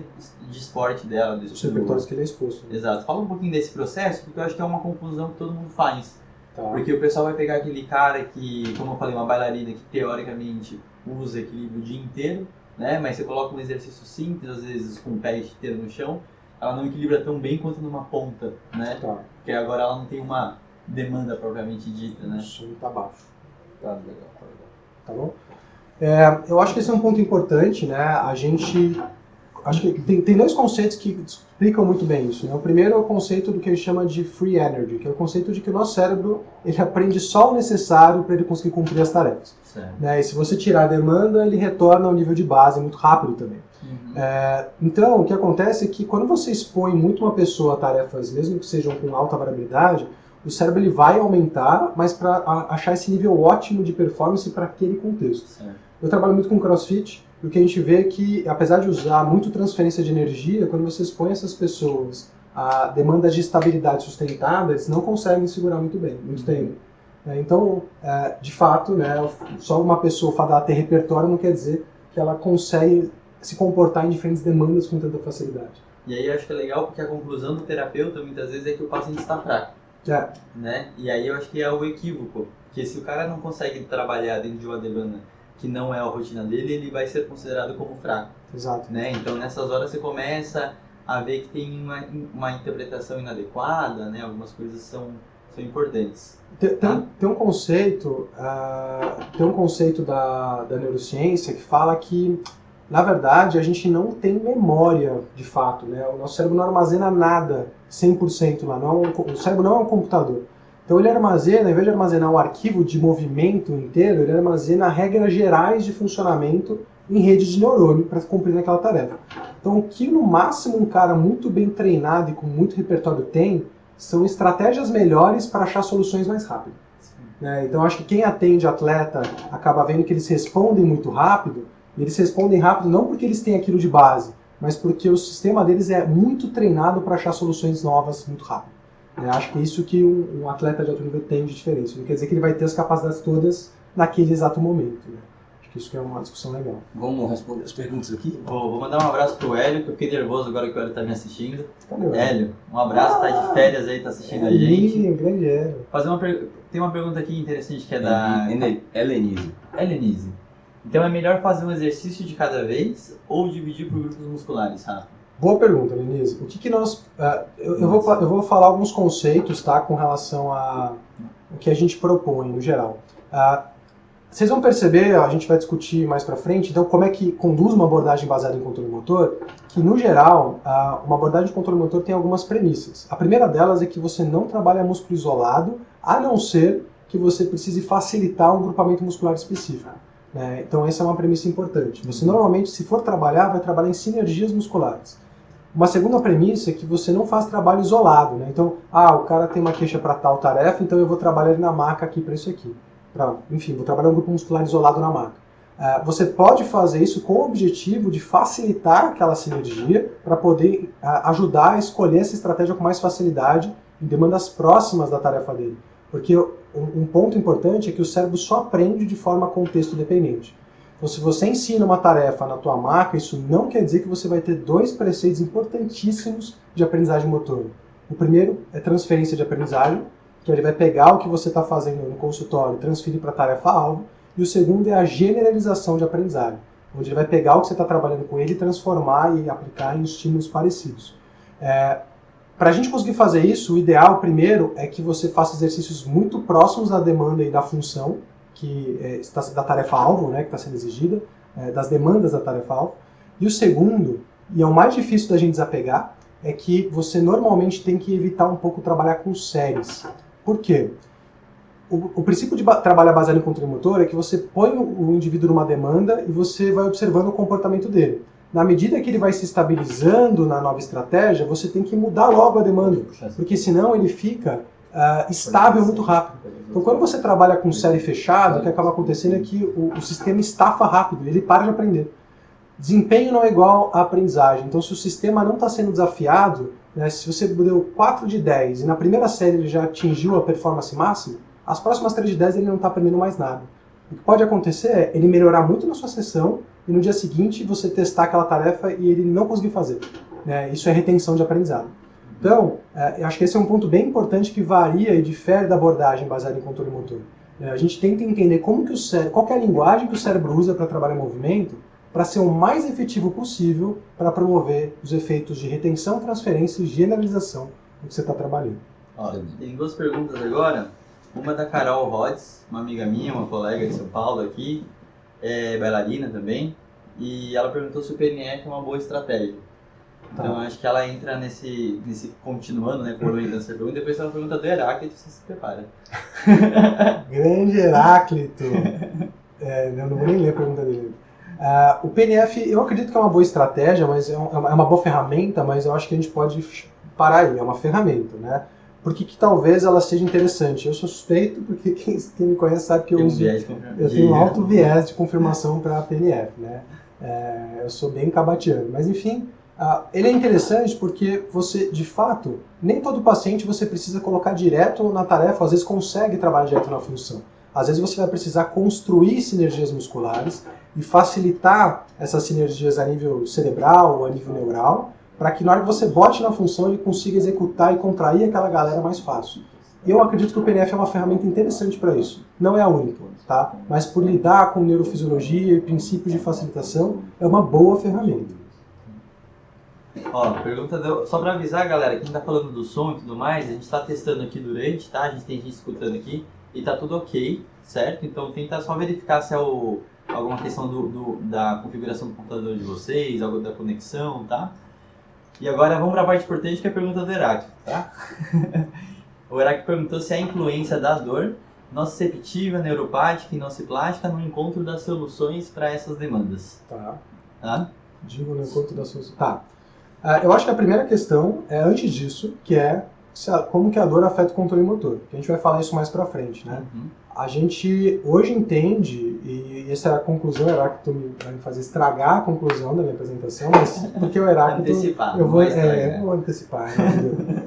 de esporte dela, Os repertórios que ele é exposto. né? Exato. Fala um pouquinho desse processo, porque eu acho que é uma confusão que todo mundo faz. Tá. Porque o pessoal vai pegar aquele cara que, como eu falei, uma bailarina que teoricamente usa equilíbrio o dia inteiro, né? Mas você coloca um exercício simples, às vezes com o pé inteiro no chão, ela não equilibra tão bem quanto numa ponta, né? Tá. Porque agora ela não tem uma demanda propriamente dita, O né? som tá baixo. Tá legal, tá legal. tá bom? É, eu acho que esse é um ponto importante, né? A gente acho que tem, tem dois conceitos que explicam muito bem isso. Né? O primeiro é o conceito do que a gente chama de free energy, que é o conceito de que o nosso cérebro ele aprende só o necessário para ele conseguir cumprir as tarefas. Né? E se você tirar a demanda, ele retorna ao nível de base muito rápido também. Uhum. É, então, o que acontece é que quando você expõe muito uma pessoa a tarefas, mesmo que sejam com alta variabilidade, o cérebro ele vai aumentar, mas para achar esse nível ótimo de performance para aquele contexto. Certo. Eu trabalho muito com crossfit, e o que a gente vê é que, apesar de usar muito transferência de energia, quando você expõe essas pessoas a demandas de estabilidade sustentada, eles não conseguem segurar muito bem, muito tempo. É, Então, é, de fato, né, só uma pessoa fadada ter repertório não quer dizer que ela consegue se comportar em diferentes demandas com tanta facilidade. E aí eu acho que é legal porque a conclusão do terapeuta muitas vezes é que o paciente está fraco, É, né? E aí eu acho que é o equívoco, que se o cara não consegue trabalhar dentro de uma demanda que não é a rotina dele, ele vai ser considerado como fraco, exato. né? Então nessas horas você começa a ver que tem uma, uma interpretação inadequada, né? Algumas coisas são, são importantes. Tem, tem, tem um conceito, ah, tem um conceito da, da neurociência que fala que, na verdade, a gente não tem memória de fato, né? O nosso cérebro não armazena nada 100% lá, não é um- o cérebro não é um computador. Então ele armazena, ao invés de armazenar um arquivo de movimento inteiro, ele armazena regras gerais de funcionamento em redes de neurônio para cumprir aquela tarefa. Então o que no máximo um cara muito bem treinado e com muito repertório tem, são estratégias melhores para achar soluções mais rápido. né? Então acho que quem atende atleta acaba vendo que eles respondem muito rápido, e eles respondem rápido não porque eles têm aquilo de base, mas porque o sistema deles é muito treinado para achar soluções novas muito rápido. Né? Acho que é isso que um, um atleta de alto nível tem de diferença. Não quer dizer que ele vai ter as capacidades todas naquele exato momento. né? Acho que isso que é uma discussão legal. Vamos responder as perguntas aqui? Vou, vou mandar um abraço pro Hélio, que eu fiquei nervoso agora que o Hélio tá me assistindo. Valeu. Hélio, um abraço, tá de férias aí, tá assistindo a gente. Ih, grande é. Fazer uma per- Tem uma pergunta aqui interessante que é da Helen- Helenise. Helenise. Então é melhor fazer um exercício de cada vez ou dividir por grupos musculares, Rafa? Boa pergunta, Lenise. O que, que nós. ah, eu, eu vou, eu vou falar alguns conceitos tá, com relação a o que a gente propõe no geral. Ah, vocês vão perceber, a gente vai discutir mais pra frente, então, como é que conduz uma abordagem baseada em controle motor, que no geral, ah, uma abordagem de controle motor tem algumas premissas. A primeira delas é que você não trabalha músculo isolado, a não ser que você precise facilitar um grupamento muscular específico. né? Então, essa é uma premissa importante. Você normalmente, se for trabalhar, vai trabalhar em sinergias musculares. Uma segunda premissa é que você não faz trabalho isolado, né? Então, ah, o cara tem uma queixa para tal tarefa, então eu vou trabalhar na maca aqui para isso aqui. Pra, enfim, vou trabalhar um grupo muscular isolado na maca. Ah, você pode fazer isso com o objetivo de facilitar aquela sinergia para poder ah, ajudar a escolher essa estratégia com mais facilidade em demandas próximas da tarefa dele. Porque um, um ponto importante é que o cérebro só aprende de forma contexto dependente. Então, se você ensina uma tarefa na tua maca, isso não quer dizer que você vai ter dois preceitos importantíssimos de aprendizagem motor. O primeiro é transferência de aprendizagem, que ele vai pegar o que você está fazendo no consultório e transferir para a tarefa-alvo. E o segundo é a generalização de aprendizagem, onde ele vai pegar o que você está trabalhando com ele e transformar e aplicar em estímulos parecidos. É, para a gente conseguir fazer isso, o ideal primeiro é que você faça exercícios muito próximos da demanda e da função, que é, está da tarefa-alvo, né, que está sendo exigida, é, das demandas da tarefa-alvo. E o segundo, e é o mais difícil da gente desapegar, é que você normalmente tem que evitar um pouco trabalhar com séries. Por quê? O, o princípio de ba trabalhar baseado em controle motor é que você põe o, o indivíduo numa demanda e você vai observando o comportamento dele. Na medida que ele vai se estabilizando na nova estratégia, você tem que mudar logo a demanda, porque senão ele fica ah, estável muito rápido. Então, quando você trabalha com série fechada, o que acaba acontecendo é que o, o sistema estafa rápido, ele para de aprender. Desempenho não é igual à aprendizagem. Então, se o sistema não está sendo desafiado, né, se você deu 4 de 10 e na primeira série ele já atingiu a performance máxima, as próximas 3 de 10 ele não está aprendendo mais nada. O que pode acontecer é ele melhorar muito na sua sessão e no dia seguinte você testar aquela tarefa e ele não conseguir fazer. né? Isso é retenção de aprendizado. Então, é, eu acho que esse é um ponto bem importante que varia e difere da abordagem baseada em controle motor. É, a gente tenta entender como que o cérebro, qual é a linguagem que o cérebro usa para trabalhar movimento para ser o mais efetivo possível para promover os efeitos de retenção, transferência e generalização do que você está trabalhando. Ó, tem duas perguntas agora. Uma da Carol Rods, uma amiga minha, uma colega de São Paulo aqui, é bailarina também, e ela perguntou se o PNF é uma boa estratégia. Então Tá. acho que ela entra nesse, nesse continuando, né, coroando essa pergunta, depois ela pergunta do Heráclito, você se prepara. (laughs) Grande Heráclito! (laughs) É, eu não vou nem ler a pergunta dele. Ah, o PNF, eu acredito que é uma boa estratégia, mas é um- é uma, é uma boa ferramenta, mas eu acho que a gente pode parar aí, é uma ferramenta, né? Por que, talvez ela seja interessante? Eu sou suspeito, porque (laughs) quem, quem me conhece sabe que eu uso eu tenho um alto viés de confirmação para a PNF, né? É, eu sou bem cabatiano, mas enfim, ah, ele é interessante porque você, de fato, nem todo paciente você precisa colocar direto na tarefa, às vezes consegue trabalhar direto na função. Às vezes você vai precisar construir sinergias musculares e facilitar essas sinergias a nível cerebral ou a nível neural, para que na hora que você bote na função ele consiga executar e contrair aquela galera mais fácil. Eu acredito que o PNF é uma ferramenta interessante para isso. Não é a única, tá? Mas por lidar com neurofisiologia e princípios de facilitação, é uma boa ferramenta. Ó, pergunta do... só pra avisar, galera, quem tá falando do som e tudo mais, a gente tá testando aqui durante, tá? A gente tem gente escutando aqui e tá tudo ok, certo? Então tenta só verificar se é o... alguma questão do, do- da configuração do computador de vocês, algo da conexão, tá? E agora vamos pra parte importante que é a pergunta do Heráclito, tá? (laughs) o Heráclito perguntou se há influência da dor nociceptiva, neuropática e nociplástica no encontro das soluções para essas demandas, Tá? tá? Digo no encontro da sua... Tá. Ah, eu acho que a primeira questão é antes disso, que é como que a dor afeta o controle motor. Que a gente vai falar isso mais pra frente, né? Uhum. A gente hoje entende, e essa é a conclusão, Heráclito me- vai me fazer estragar a conclusão da minha apresentação, mas (laughs) porque o Heráclito... Antecipado. Eu vou, é, eu vou antecipar. né?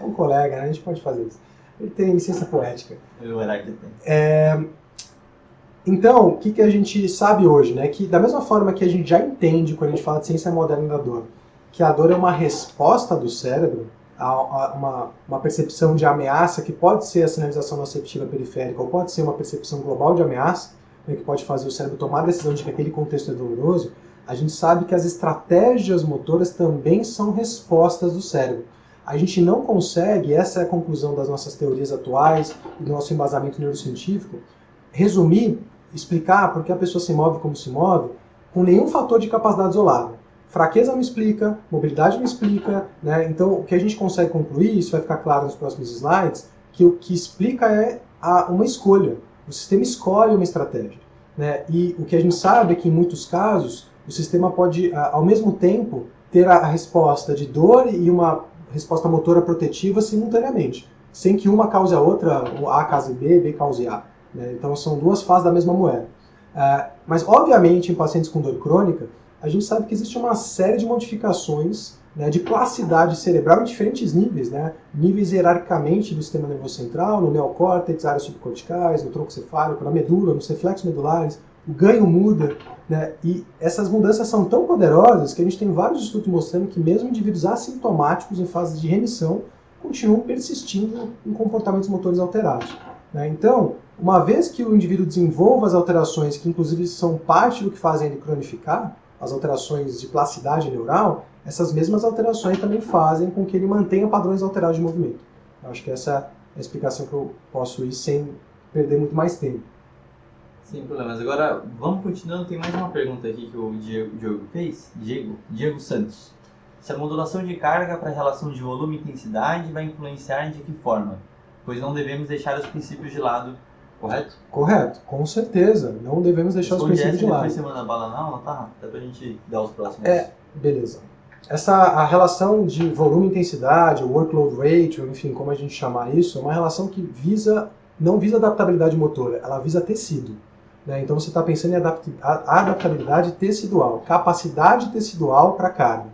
É (laughs) um colega, né? a gente pode fazer isso. Ele tem licença poética. O Heráclito tem. Então, o que, que a gente sabe hoje, né? Que da mesma forma que a gente já entende quando a gente fala de ciência moderna da dor, que a dor é uma resposta do cérebro a, a uma, uma percepção de ameaça que pode ser a sinalização nociceptiva periférica ou pode ser uma percepção global de ameaça, né, que pode fazer o cérebro tomar a decisão de que aquele contexto é doloroso, a gente sabe que as estratégias motoras também são respostas do cérebro. A gente não consegue, essa é a conclusão das nossas teorias atuais e do nosso embasamento neurocientífico, resumir, explicar por que a pessoa se move como se move com nenhum fator de capacidade isolada. Fraqueza não explica, mobilidade não explica, né? Então o que a gente consegue concluir, isso vai ficar claro nos próximos slides, que o que explica é a- uma escolha. O sistema escolhe uma estratégia. Né? E o que a gente sabe é que em muitos casos o sistema pode, ao mesmo tempo, ter a resposta de dor e uma resposta motora protetiva simultaneamente, sem que uma cause a outra, A cause B, B cause A. né? Então são duas faces da mesma moeda. Ah, mas, obviamente, em pacientes com dor crônica, a gente sabe que existe uma série de modificações né, de plasticidade cerebral em diferentes níveis, né? níveis hierarquicamente do sistema nervoso central, no neocórtex, áreas subcorticais, no tronco cefálico, na medula, nos reflexos medulares, o ganho muda, né? e essas mudanças são tão poderosas que a gente tem vários estudos mostrando que mesmo indivíduos assintomáticos em fase de remissão continuam persistindo em comportamentos motores alterados. né? Então, uma vez que o indivíduo desenvolva as alterações, que inclusive são parte do que fazem ele cronificar, as alterações de plasticidade neural, essas mesmas alterações também fazem com que ele mantenha padrões alterados de movimento. Eu acho que essa é a explicação que eu posso ir sem perder muito mais tempo. Sem problemas. Agora, vamos continuando. Tem mais uma pergunta aqui que o Diego, Diego fez. Diego, Diego Santos. Se a modulação de carga para a relação de volume e intensidade vai influenciar de que forma? Pois não devemos deixar os princípios de lado, correto? Correto, com certeza. Não devemos deixar os princípios de lado. você manda bala aula, tá? Dá pra gente dar os próximos. É. Beleza. Essa a relação de volume e intensidade, o workload ratio, enfim, como a gente chamar isso, é uma relação que visa não visa adaptabilidade motora, ela visa tecido. né? Então você está pensando em adaptabilidade tecidual, capacidade tecidual para carga.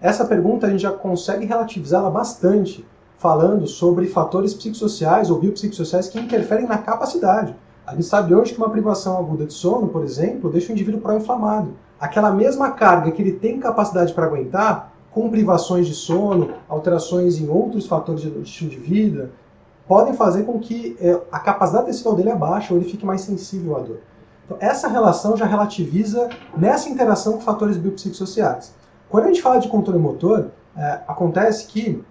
Essa pergunta a gente já consegue relativizá-la bastante falando sobre fatores psicossociais ou biopsicossociais que interferem na capacidade. A gente sabe hoje que uma privação aguda de sono, por exemplo, deixa o indivíduo pró-inflamado. Aquela mesma carga que ele tem capacidade para aguentar, com privações de sono, alterações em outros fatores de estilo de vida, podem fazer com que é, a capacidade tecidual dele abaixe ou ele fique mais sensível à dor. Então, essa relação já relativiza nessa interação com fatores biopsicossociais. Quando a gente fala de controle motor, é, acontece que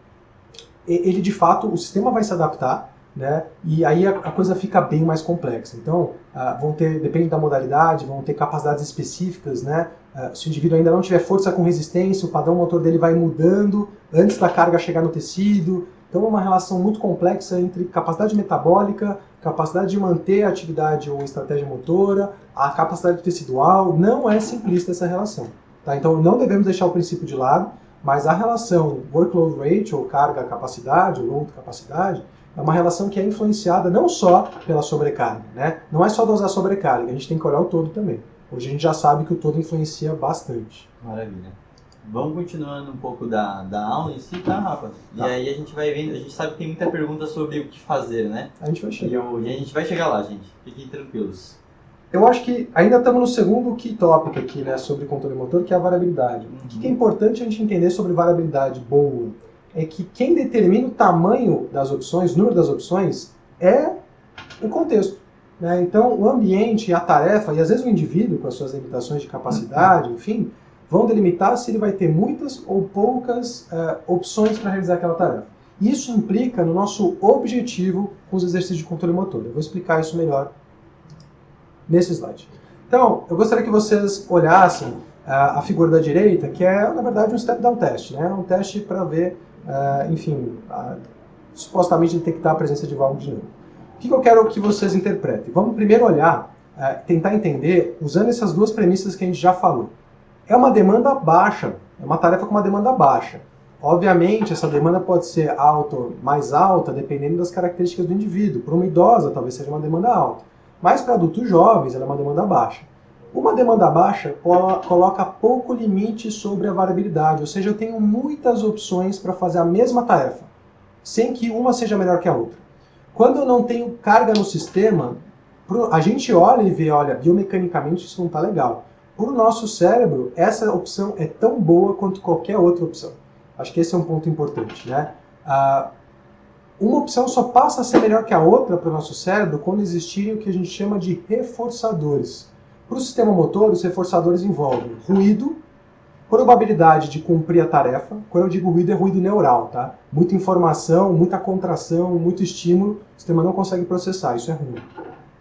ele de fato, o sistema vai se adaptar, né? E aí a, a coisa fica bem mais complexa. Então, uh, vão ter, depende da modalidade, vão ter capacidades específicas, né? Uh, se o indivíduo ainda não tiver força com resistência, o padrão motor dele vai mudando antes da carga chegar no tecido. Então, é uma relação muito complexa entre capacidade metabólica, capacidade de manter a atividade ou estratégia motora, a capacidade tecidual. Não é simplista essa relação. Tá? Então, não devemos deixar o princípio de lado. Mas a relação workload ratio, ou carga-capacidade, ou load-capacidade, é uma relação que é influenciada não só pela sobrecarga, né? Não é só dosar sobrecarga, a gente tem que olhar o todo também. Hoje a gente já sabe que o todo influencia bastante. Maravilha. Vamos continuando um pouco da, da aula em si, tá, Rafa? E Tá. aí a gente vai vendo, a gente sabe que tem muita pergunta sobre o que fazer, né? A gente vai E, chegar. eu- e a gente vai chegar lá, gente. Fiquem tranquilos. Eu acho que ainda estamos no segundo key topic aqui, né, sobre controle motor, que é a variabilidade. Uhum. O que é importante a gente entender sobre variabilidade boa é que quem determina o tamanho das opções, o número das opções, é o contexto. né? Então, o ambiente, a tarefa, e às vezes o indivíduo, com as suas limitações de capacidade, enfim, vão delimitar se ele vai ter muitas ou poucas eh, opções para realizar aquela tarefa. Isso implica no nosso objetivo com os exercícios de controle motor. Eu vou explicar isso melhor nesse slide. Então, eu gostaria que vocês olhassem ah, a figura da direita, que é, na verdade, um step-down test, né? Um teste para ver, ah, enfim, ah, supostamente detectar a presença de válvula dinâmica. O que eu quero que vocês interpretem? Vamos primeiro olhar, ah, tentar entender, usando essas duas premissas que a gente já falou. É uma demanda baixa, é uma tarefa com uma demanda baixa. Obviamente, essa demanda pode ser alta mais alta, dependendo das características do indivíduo. Para uma idosa, talvez seja uma demanda alta. Mas para adultos jovens, ela é uma demanda baixa. Uma demanda baixa colo- coloca pouco limite sobre a variabilidade, ou seja, eu tenho muitas opções para fazer a mesma tarefa, sem que uma seja melhor que a outra. Quando eu não tenho carga no sistema, a gente olha e vê, olha, biomecanicamente isso não está legal. Para o nosso cérebro, essa opção é tão boa quanto qualquer outra opção. Acho que esse é um ponto importante, né? Ah, uma opção só passa a ser melhor que a outra para o nosso cérebro quando existirem o que a gente chama de reforçadores. Para o sistema motor, os reforçadores envolvem ruído, probabilidade de cumprir a tarefa. Quando eu digo ruído, é ruído neural, tá? Muita informação, muita contração, muito estímulo, o sistema não consegue processar, isso é ruim.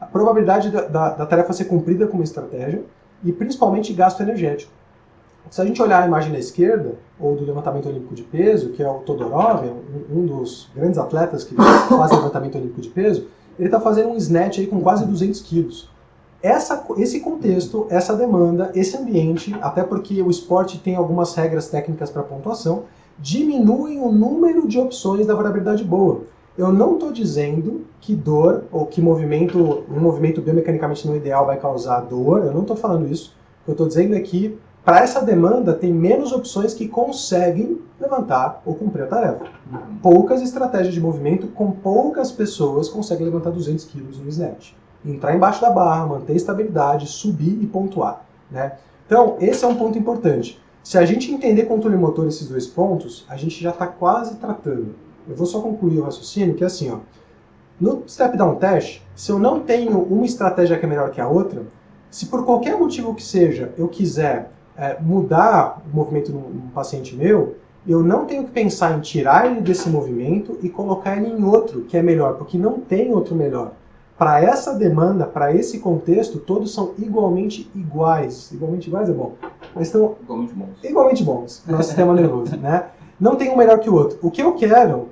A probabilidade da, da- da tarefa ser cumprida com uma estratégia e principalmente gasto energético. Se a gente olhar a imagem da esquerda, ou do levantamento olímpico de peso, que é o Todorov, um, um dos grandes atletas que (coughs) faz levantamento olímpico de peso, ele está fazendo um snatch aí com quase 200 quilos. Essa, esse contexto, essa demanda, esse ambiente, até porque o esporte tem algumas regras técnicas para pontuação, diminuem o número de opções da variabilidade boa. Eu não estou dizendo que dor ou que movimento, um movimento biomecanicamente não ideal vai causar dor, eu não estou falando isso. O que eu estou dizendo é que para essa demanda tem menos opções que conseguem levantar ou cumprir a tarefa. Poucas estratégias de movimento com poucas pessoas conseguem levantar 200 quilos no snatch. Entrar embaixo da barra, manter estabilidade, subir e pontuar. Né? Então, esse é um ponto importante. Se a gente entender controle motor esses dois pontos, a gente já está quase tratando. Eu vou só concluir o raciocínio, que é assim, ó. No step down test, se eu não tenho uma estratégia que é melhor que a outra, se por qualquer motivo que seja eu quiser é, mudar o movimento num, num paciente meu, eu não tenho que pensar em tirar ele desse movimento e colocar ele em outro que é melhor, porque não tem outro melhor. Para essa demanda, para esse contexto, todos são igualmente iguais. Igualmente iguais é bom. Mas estão Igualmente bons. igualmente bons no nosso sistema nervoso, né? Não tem um melhor que o outro. O que eu quero,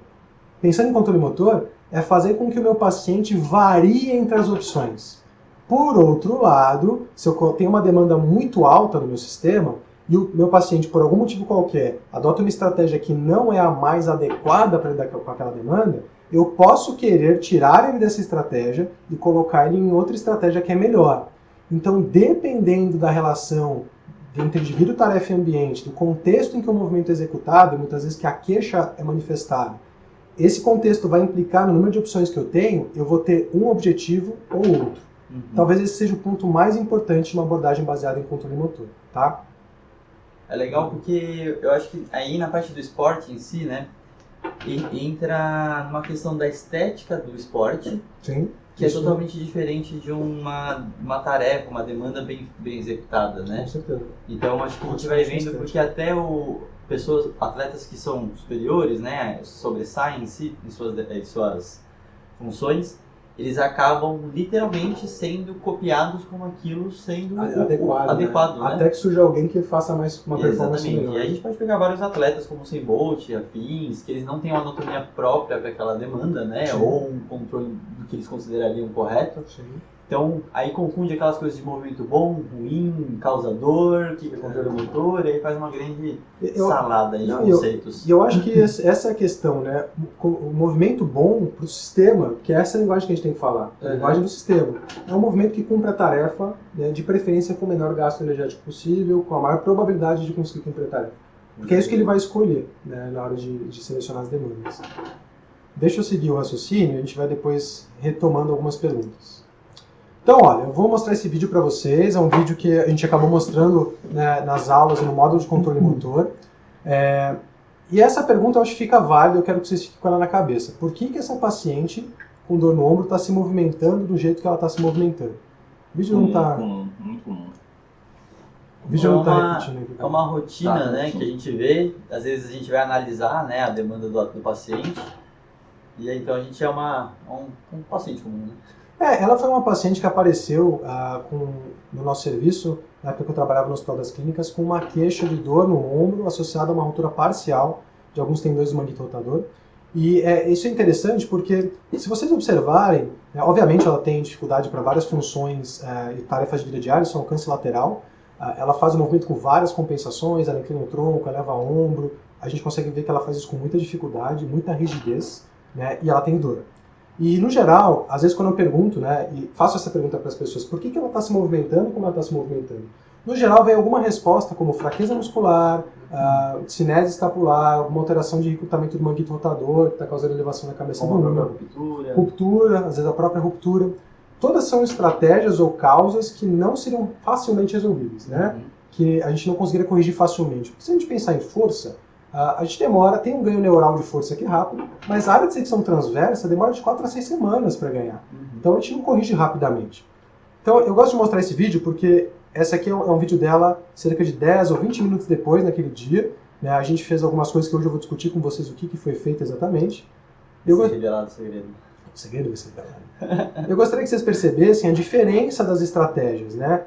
pensando em controle motor, é fazer com que o meu paciente varie entre as opções. Por outro lado, se eu tenho uma demanda muito alta no meu sistema e o meu paciente, por algum motivo qualquer, adota uma estratégia que não é a mais adequada para lidar com aquela demanda, eu posso querer tirar ele dessa estratégia e colocar ele em outra estratégia que é melhor. Então, dependendo da relação entre indivíduo, tarefa e ambiente, do contexto em que o movimento é executado, muitas vezes que a queixa é manifestada, esse contexto vai implicar no número de opções que eu tenho, eu vou ter um objetivo ou outro. Uhum. Talvez esse seja o ponto mais importante de uma abordagem baseada em controle motor, tá? É legal porque eu acho que aí na parte do esporte em si, né, en- entra numa questão da estética do esporte, Sim. que é totalmente diferente de uma, uma tarefa, uma demanda bem, bem executada, né? Com certeza. Então acho que a gente vai vendo porque até o pessoas, atletas que são superiores, né, sobressaem em si em suas, em suas funções, eles acabam literalmente sendo copiados como aquilo sendo Adequado. adequado, né? né? Até que surja alguém que faça mais uma performance Exatamente. melhor. E a gente pode pegar vários atletas como o Usain Bolt, afins, que eles não têm uma anatomia própria para aquela demanda, né? Sim. Ou um controle do que eles considerariam correto. Sim. Então, aí confunde aquelas coisas de movimento bom, ruim, causador, que é controle motor, e aí faz uma grande Eu, salada de não, eu- conceitos. E eu acho que essa é a questão, né? O o movimento bom para o sistema, que é essa linguagem que a gente tem que falar, a Uhum. linguagem do sistema, é um movimento que cumpre a tarefa, né, de preferência com o menor gasto energético possível, com a maior probabilidade de conseguir cumprir a tarefa. Porque é isso que ele vai escolher né, na hora de, de selecionar as demandas. Deixa eu seguir o raciocínio, a gente vai depois retomando algumas perguntas. Então, olha, eu vou mostrar esse vídeo para vocês. É um vídeo que a gente acabou mostrando né, nas aulas no módulo de controle motor. É, e essa pergunta eu acho que fica válida, eu quero que vocês fiquem com ela na cabeça. Por que, que essa paciente com dor no ombro está se movimentando do jeito que ela está se movimentando? O vídeo não está. comum, muito comum. O vídeo não É está uma- repetindo aqui. É uma rotina, Tá, né, sim. que a gente vê, às vezes a gente vai analisar, né, a demanda do, do paciente, e aí então a gente é uma, um, um paciente comum, né? É, ela foi uma paciente que apareceu ah, com, no nosso serviço, na época que eu trabalhava no Hospital das Clínicas, com uma queixa de dor no ombro associada a uma ruptura parcial de alguns tendões do manguito rotador. E é, isso é interessante porque, se vocês observarem, né, obviamente ela tem dificuldade para várias funções eh, e tarefas de vida diária, isso é um alcance lateral. Ah, ela faz o movimento com várias compensações, ela inclina o tronco, ela leva ombro. A gente consegue ver que ela faz isso com muita dificuldade, muita rigidez, né, e ela tem dor. E, no geral, às vezes quando eu pergunto, né, e faço essa pergunta para as pessoas, por que, que ela está se movimentando como ela está se movimentando? No geral, vem alguma resposta como fraqueza muscular, ah, cinese escapular, alguma alteração de recrutamento do manguito rotador, que está causando elevação da cabeça do ruptura. ruptura, às vezes a própria ruptura. Todas são estratégias ou causas que não seriam facilmente resolvíveis, né? Uhum. que a gente não conseguiria corrigir facilmente. Porque se a gente pensar em força, ah, a gente demora, tem um ganho neural de força aqui rápido, mas a área de secção transversa demora de 4 a 6 semanas para ganhar. Uhum. Então a gente não corrige rapidamente. Então eu gosto de mostrar esse vídeo porque essa aqui é um, é um vídeo dela cerca de 10 ou 20 minutos depois, naquele dia. né? A gente fez algumas coisas que hoje eu vou discutir com vocês o que, que foi feito exatamente. Eu, go- Se revelar o segredo. segredo vai ser verdade. Eu gostaria que vocês percebessem a diferença das estratégias, né?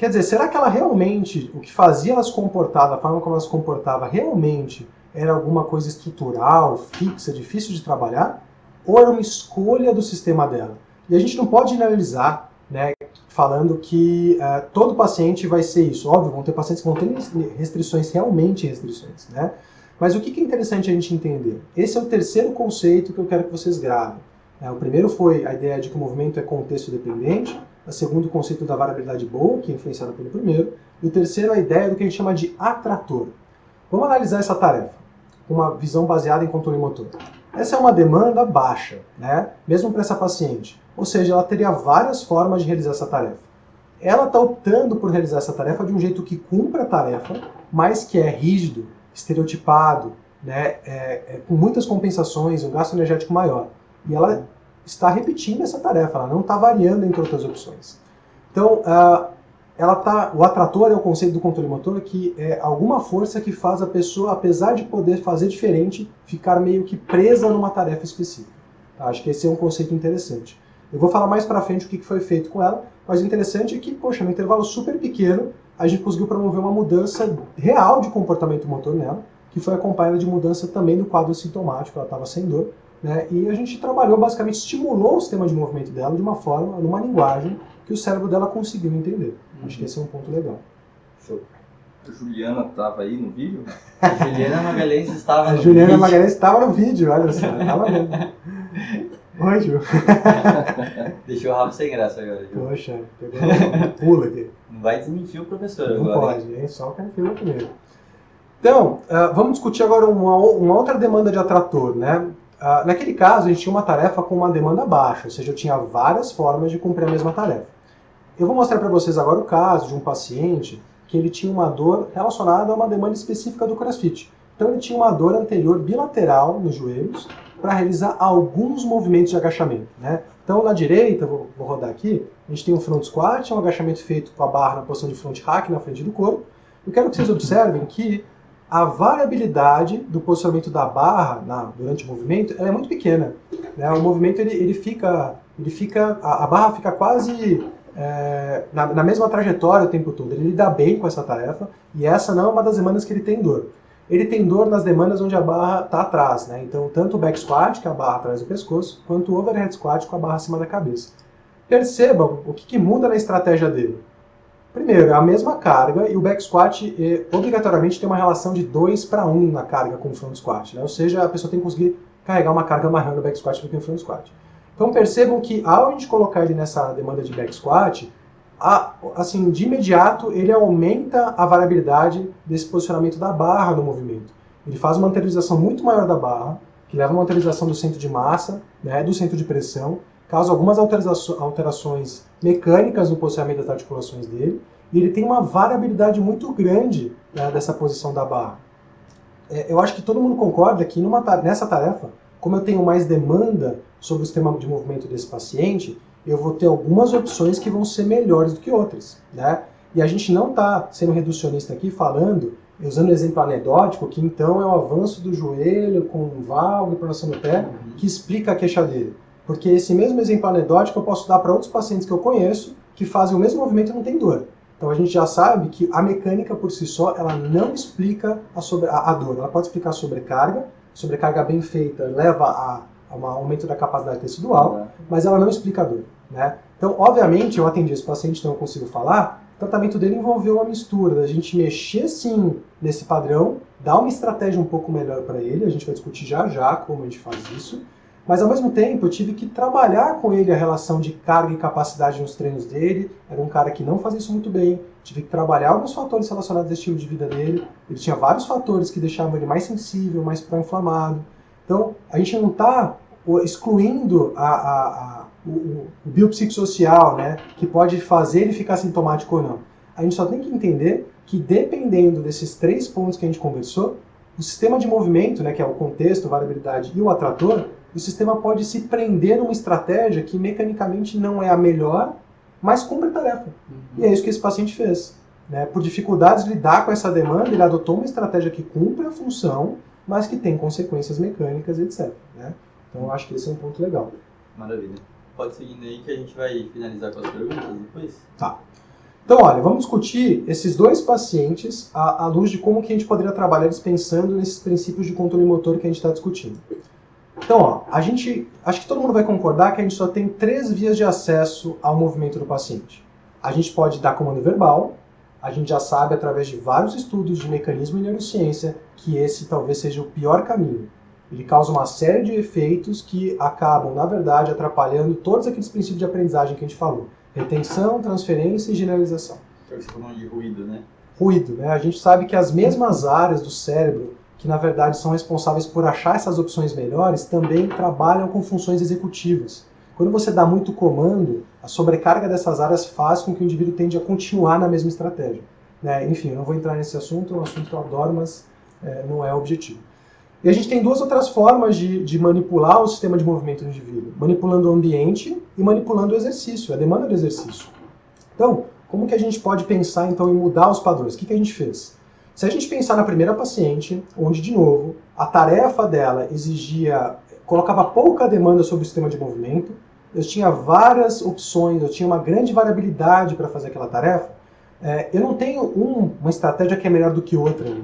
Quer dizer, será que ela realmente, o que fazia ela se comportar, da forma como ela se comportava, realmente era alguma coisa estrutural, fixa, difícil de trabalhar? Ou era uma escolha do sistema dela? E a gente não pode generalizar, né, falando que eh, todo paciente vai ser isso. Óbvio, vão ter pacientes que vão ter restrições, realmente restrições, né? Mas o que é interessante a gente entender? Esse é o terceiro conceito que eu quero que vocês gravem. É, o primeiro foi a ideia de que o movimento é contexto dependente. O segundo, o conceito da variabilidade boa, que é influenciado pelo primeiro. E o terceiro, a ideia do que a gente chama de atrator. Vamos analisar essa tarefa uma visão baseada em controle motor. Essa é uma demanda baixa, né? mesmo para essa paciente. Ou seja, ela teria várias formas de realizar essa tarefa. Ela está optando por realizar essa tarefa de um jeito que cumpra a tarefa, mas que é rígido, estereotipado, né? é- é com muitas compensações, um gasto energético maior. E ela está repetindo essa tarefa, ela não está variando entre outras opções. Então, ah, ela tá, o atrator é o conceito do controle motor que é alguma força que faz a pessoa, apesar de poder fazer diferente, ficar meio que presa numa tarefa específica. Tá? Acho que esse é um conceito interessante. Eu vou falar mais pra frente o que foi feito com ela, mas o interessante é que, poxa, no intervalo super pequeno, a gente conseguiu promover uma mudança real de comportamento motor nela, que foi acompanhada de mudança também do quadro sintomático, ela estava sem dor, né? E a gente trabalhou, basicamente, estimulou o sistema de movimento dela de uma forma, numa linguagem que o cérebro dela conseguiu entender. Acho que esse é um ponto legal. Show. A Juliana tava aí no vídeo? A Juliana Magalhães estava A no Juliana vídeo. Magalhães estava no vídeo, olha só, estava mesmo. (laughs) Oi, Ju. Deixou o Rafa sem graça agora. Ju. Poxa, pegou um pula aqui. Não vai desmentir o professor Não agora. pode, hein? Só o cara firma primeiro. Então, ah, vamos discutir agora uma, uma outra demanda de atrator, né? Ah, naquele caso, a gente tinha uma tarefa com uma demanda baixa, ou seja, eu tinha várias formas de cumprir a mesma tarefa. Eu vou mostrar para vocês agora o caso de um paciente que ele tinha uma dor relacionada a uma demanda específica do CrossFit. Então ele tinha uma dor anterior bilateral nos joelhos para realizar alguns movimentos de agachamento. Né? Então na direita, vou, vou, rodar aqui, a gente tem um front squat, é um agachamento feito com a barra na posição de front hack na frente do corpo. Eu quero que vocês observem que a variabilidade do posicionamento da barra na, durante o movimento é muito pequena. Né? O movimento ele, ele fica, ele fica, a, a barra fica quase é, na, na, mesma trajetória o tempo todo. Ele lida bem com essa tarefa e essa não é uma das demandas que ele tem dor. Ele tem dor nas demandas onde a barra está atrás, né? Então, tanto o back squat, que a barra atrás do pescoço, quanto o overhead squat, com a barra acima da cabeça. Percebam o que, que muda na estratégia dele. Primeiro, é a mesma carga e o back squat é, obrigatoriamente tem uma relação de 2 para 1 na carga com o front squat. Né? Ou seja, a pessoa tem que conseguir carregar uma carga maior no back squat do que no front squat. Então percebam que ao a gente colocar ele nessa demanda de back squat, a, assim, de imediato ele aumenta a variabilidade desse posicionamento da barra no movimento. Ele faz uma anteriorização muito maior da barra, que leva a uma anteriorização do centro de massa, né, do centro de pressão, causa algumas alterações mecânicas no posicionamento das articulações dele, e ele tem uma variabilidade muito grande né, dessa posição da barra. É, eu acho que todo mundo concorda que numa, nessa tarefa, como eu tenho mais demanda sobre o sistema de movimento desse paciente, eu vou ter algumas opções que vão ser melhores do que outras. Né? E a gente não está sendo reducionista aqui falando, usando o exemplo anedótico, que então é o avanço do joelho com valgo e pronação no pé que explica a queixa dele. Porque esse mesmo exemplo anedótico eu posso dar para outros pacientes que eu conheço que fazem o mesmo movimento e não tem dor. Então a gente já sabe que a mecânica por si só ela não explica a, sobre, a, a dor. Ela pode explicar a sobrecarga, sobrecarga bem feita leva a um aumento da capacidade tecidual, mas ela não explica a dor. Né? Então, obviamente, eu atendi esse paciente, então eu consigo falar, o tratamento dele envolveu uma mistura da gente mexer sim nesse padrão, dar uma estratégia um pouco melhor para ele, a gente vai discutir já já como a gente faz isso, mas ao mesmo tempo eu tive que trabalhar com ele a relação de carga e capacidade nos treinos dele, era um cara que não fazia isso muito bem, tive que trabalhar alguns fatores relacionados ao estilo de vida dele, ele tinha vários fatores que deixavam ele mais sensível, mais pró-inflamado, então, a gente não está excluindo a, a, a, o, o biopsicossocial, né, que pode fazer ele ficar sintomático ou não. A gente só tem que entender que, dependendo desses três pontos que a gente conversou, o sistema de movimento, né, que é o contexto, variabilidade e o atrator, o sistema pode se prender numa estratégia que mecanicamente não é a melhor, mas cumpre a tarefa. Uhum. E é isso que esse paciente fez. Né? Por dificuldades de lidar com essa demanda, ele adotou uma estratégia que cumpre a função, mas que tem consequências mecânicas, etc. Né? Então eu acho que esse é um ponto legal. Maravilha. Pode seguindo aí que a gente vai finalizar com as perguntas depois. Tá. Então, olha, vamos discutir esses dois pacientes à, à luz de como que a gente poderia trabalhar eles pensando nesses princípios de controle motor que a gente está discutindo. Então, ó, a gente, acho que todo mundo vai concordar que a gente só tem três vias de acesso ao movimento do paciente. A gente pode dar comando verbal, a gente já sabe através de vários estudos de mecanismo e neurociência que esse talvez seja o pior caminho. Ele causa uma série de efeitos que acabam, na verdade, atrapalhando todos aqueles princípios de aprendizagem que a gente falou: retenção, transferência e generalização. Então, você falou de ruído, né? Ruído, né? A gente sabe que as mesmas áreas do cérebro que na verdade são responsáveis por achar essas opções melhores, também trabalham com funções executivas. Quando você dá muito comando, a sobrecarga dessas áreas faz com que o indivíduo tende a continuar na mesma estratégia. Né? Enfim, eu não vou entrar nesse assunto, é um assunto que eu adoro, mas é, não é o objetivo. E a gente tem duas outras formas de, de, manipular o sistema de movimento do indivíduo: manipulando o ambiente e manipulando o exercício, a demanda do exercício. Então, como que a gente pode pensar então em mudar os padrões? O que, que a gente fez? Se a gente pensar na primeira paciente, onde de novo a tarefa dela exigia, colocava pouca demanda sobre o sistema de movimento, eu tinha várias opções, eu tinha uma grande variabilidade para fazer aquela tarefa, é, eu não tenho um, uma estratégia que é melhor do que outra.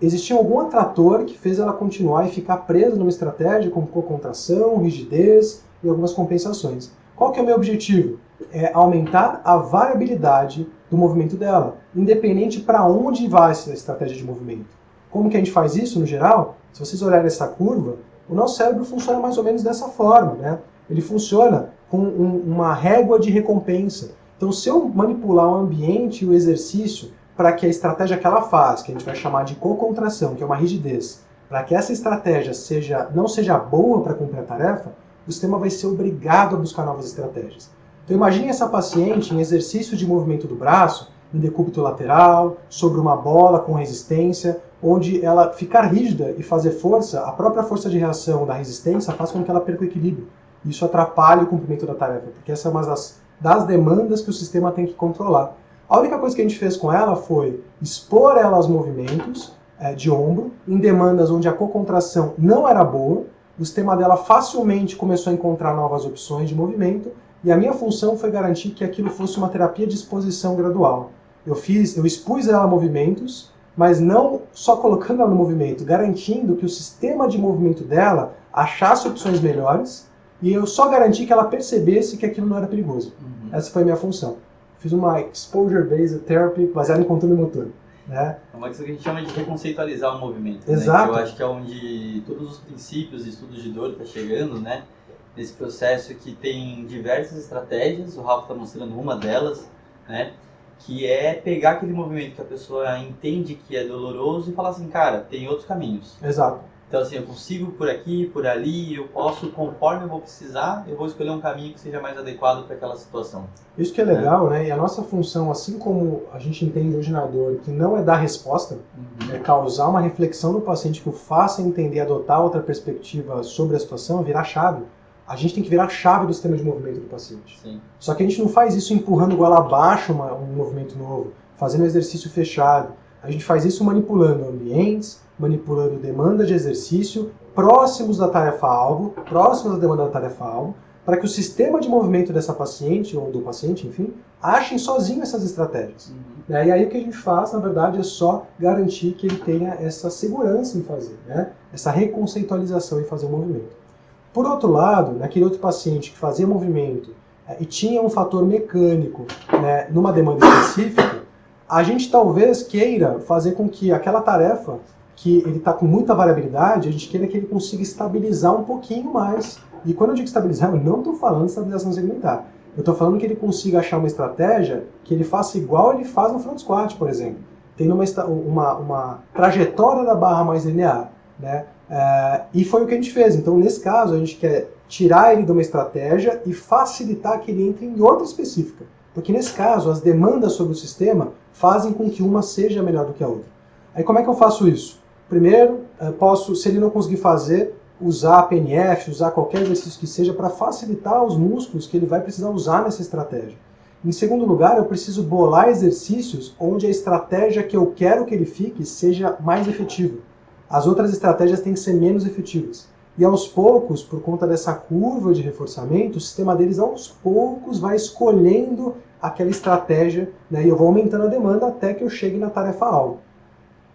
Existia algum atrator que fez ela continuar e ficar presa numa estratégia com contração, rigidez e algumas compensações. Qual que é o meu objetivo? É aumentar a variabilidade do movimento dela, independente para onde vai essa estratégia de movimento. Como que a gente faz isso no geral? Se vocês olharem essa curva, o nosso cérebro funciona mais ou menos dessa forma, né? ele funciona com um, uma régua de recompensa. Então, se eu manipular o ambiente e o exercício para que a estratégia que ela faz, que a gente vai chamar de co-contração, que é uma rigidez, para que essa estratégia seja, não seja boa para cumprir a tarefa, o sistema vai ser obrigado a buscar novas estratégias. Então imagine essa paciente em exercício de movimento do braço, em decúbito lateral, sobre uma bola com resistência, onde ela ficar rígida e fazer força, a própria força de reação da resistência faz com que ela perca o equilíbrio. Isso atrapalha o cumprimento da tarefa, porque essa é uma das, das demandas que o sistema tem que controlar. A única coisa que a gente fez com ela foi expor ela aos movimentos é, de ombro, em demandas onde a cocontração não era boa, o sistema dela facilmente começou a encontrar novas opções de movimento, e a minha função foi garantir que aquilo fosse uma terapia de exposição gradual. Eu fiz, eu expus ela a movimentos, mas não só colocando ela no movimento, garantindo que o sistema de movimento dela achasse opções melhores e eu só garanti que ela percebesse que aquilo não era perigoso. Uhum. Essa foi a minha função. Fiz uma exposure-based therapy baseada em controle motor. Né? É uma coisa que a gente chama de reconceitualizar o movimento. Exato. Né? Que eu acho que é onde todos os princípios e estudos de dor está chegando, né? Nesse processo que tem diversas estratégias, o Rafa está mostrando uma delas, né? Que é pegar aquele movimento que a pessoa entende que é doloroso e falar assim, cara, tem outros caminhos. Exato. Então, assim, eu consigo por aqui, por ali, eu posso, conforme eu vou precisar, eu vou escolher um caminho que seja mais adequado para aquela situação. Isso que é legal, né? E a nossa função, assim como a gente entende hoje na dor, que não é dar resposta, é causar uma reflexão no paciente que o faça entender, adotar outra perspectiva sobre a situação, virar chave. A gente tem que virar chave do sistema de movimento do paciente. Sim. Só que a gente não faz isso empurrando goela abaixo uma, um movimento novo, fazendo exercício fechado. A gente faz isso manipulando ambientes, manipulando demanda de exercício próximos da tarefa-alvo, próximos da demanda da tarefa-alvo, para que o sistema de movimento dessa paciente, ou do paciente, enfim, achem sozinho essas estratégias. Uhum. Né? E aí o que a gente faz, na verdade, é só garantir que ele tenha essa segurança em fazer, né? essa reconceitualização em fazer o movimento. Por outro lado, naquele outro paciente que fazia movimento eh, e tinha um fator mecânico né, numa demanda específica, a gente talvez queira fazer com que aquela tarefa que ele está com muita variabilidade, a gente queira que ele consiga estabilizar um pouquinho mais. E quando eu digo estabilizar, eu não estou falando de estabilização segmentar. Eu estou falando que ele consiga achar uma estratégia que ele faça igual ele faz no front squat, por exemplo. Tendo uma, uma, uma trajetória da barra mais linear. Né? É, e foi o que a gente fez. Então, nesse caso, a gente quer tirar ele de uma estratégia e facilitar que ele entre em outra específica. Porque nesse caso, as demandas sobre o sistema fazem com que uma seja melhor do que a outra. Aí como é que eu faço isso? Primeiro, posso, se ele não conseguir fazer, usar PNF, usar qualquer exercício que seja para facilitar os músculos que ele vai precisar usar nessa estratégia. Em segundo lugar, eu preciso bolar exercícios onde a estratégia que eu quero que ele fique seja mais efetiva. As outras estratégias têm que ser menos efetivas. E aos poucos, por conta dessa curva de reforçamento, o sistema deles aos poucos vai escolhendo aquela estratégia né, e eu vou aumentando a demanda até que eu chegue na tarefa-alvo.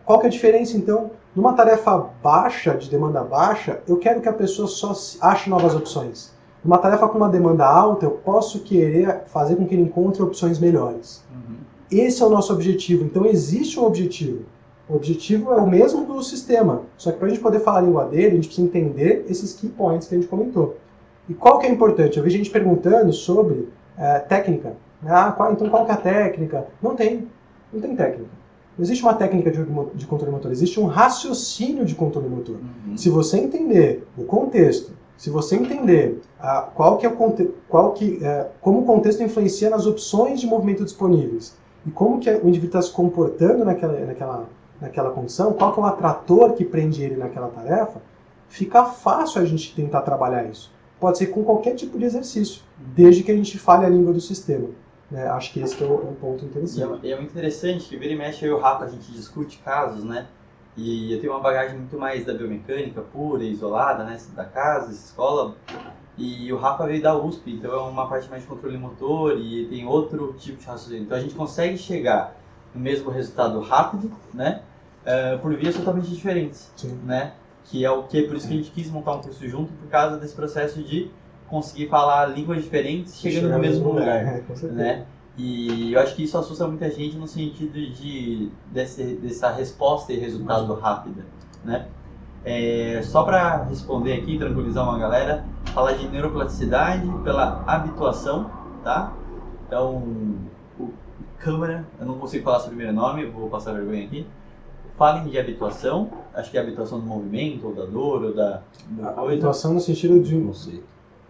Qual que é a diferença então? Numa tarefa baixa, de demanda baixa, eu quero que a pessoa só ache novas opções. Numa tarefa com uma demanda alta, eu posso querer fazer com que ele encontre opções melhores. Uhum. Esse é o nosso objetivo. Então existe um objetivo. O objetivo é o mesmo do sistema, só que para a gente poder falar a língua dele, a gente precisa entender esses key points que a gente comentou. E qual que é importante? Eu vi gente perguntando sobre é, técnica. Ah, qual, então qual que é a técnica? Não tem. Não tem técnica. Não existe uma técnica de, de controle motor, existe um raciocínio de controle motor. Uhum. Se você entender o contexto, se você entender ah, qual que é o qual que, é, como o contexto influencia nas opções de movimento disponíveis e como que o indivíduo está se comportando naquela, naquela, naquela condição, qual que é o atrator que prende ele naquela tarefa, fica fácil a gente tentar trabalhar isso. Pode ser com qualquer tipo de exercício, desde que a gente fale a língua do sistema. Né? Acho que esse que é um ponto E interessante. é, é muito interessante que vira e mexe eu e o Rafa a gente discute casos, né? E eu tenho uma bagagem muito mais da biomecânica pura e isolada, né? Da casa, escola. E o Rafa veio da USP, então é uma parte mais de controle motor e tem outro tipo de raciocínio. Então a gente consegue chegar no mesmo resultado rápido, né? Uh, por vias totalmente diferentes, Sim. né? Que é o que por isso que a gente quis montar um curso junto por causa desse processo de conseguir falar línguas diferentes chegando no mesmo lugar É, com certeza. né? E eu acho que isso assusta muita gente no sentido de desse, dessa resposta e resultado rápida, né? É, só para responder aqui, tranquilizar uma galera, falar de neuroplasticidade pela habituação, tá? Então, o câmera, eu não consigo falar seu primeiro nome, vou passar vergonha aqui. falem de habituação, acho que é habituação do movimento, ou da dor, ou da, A habituação no sentido de,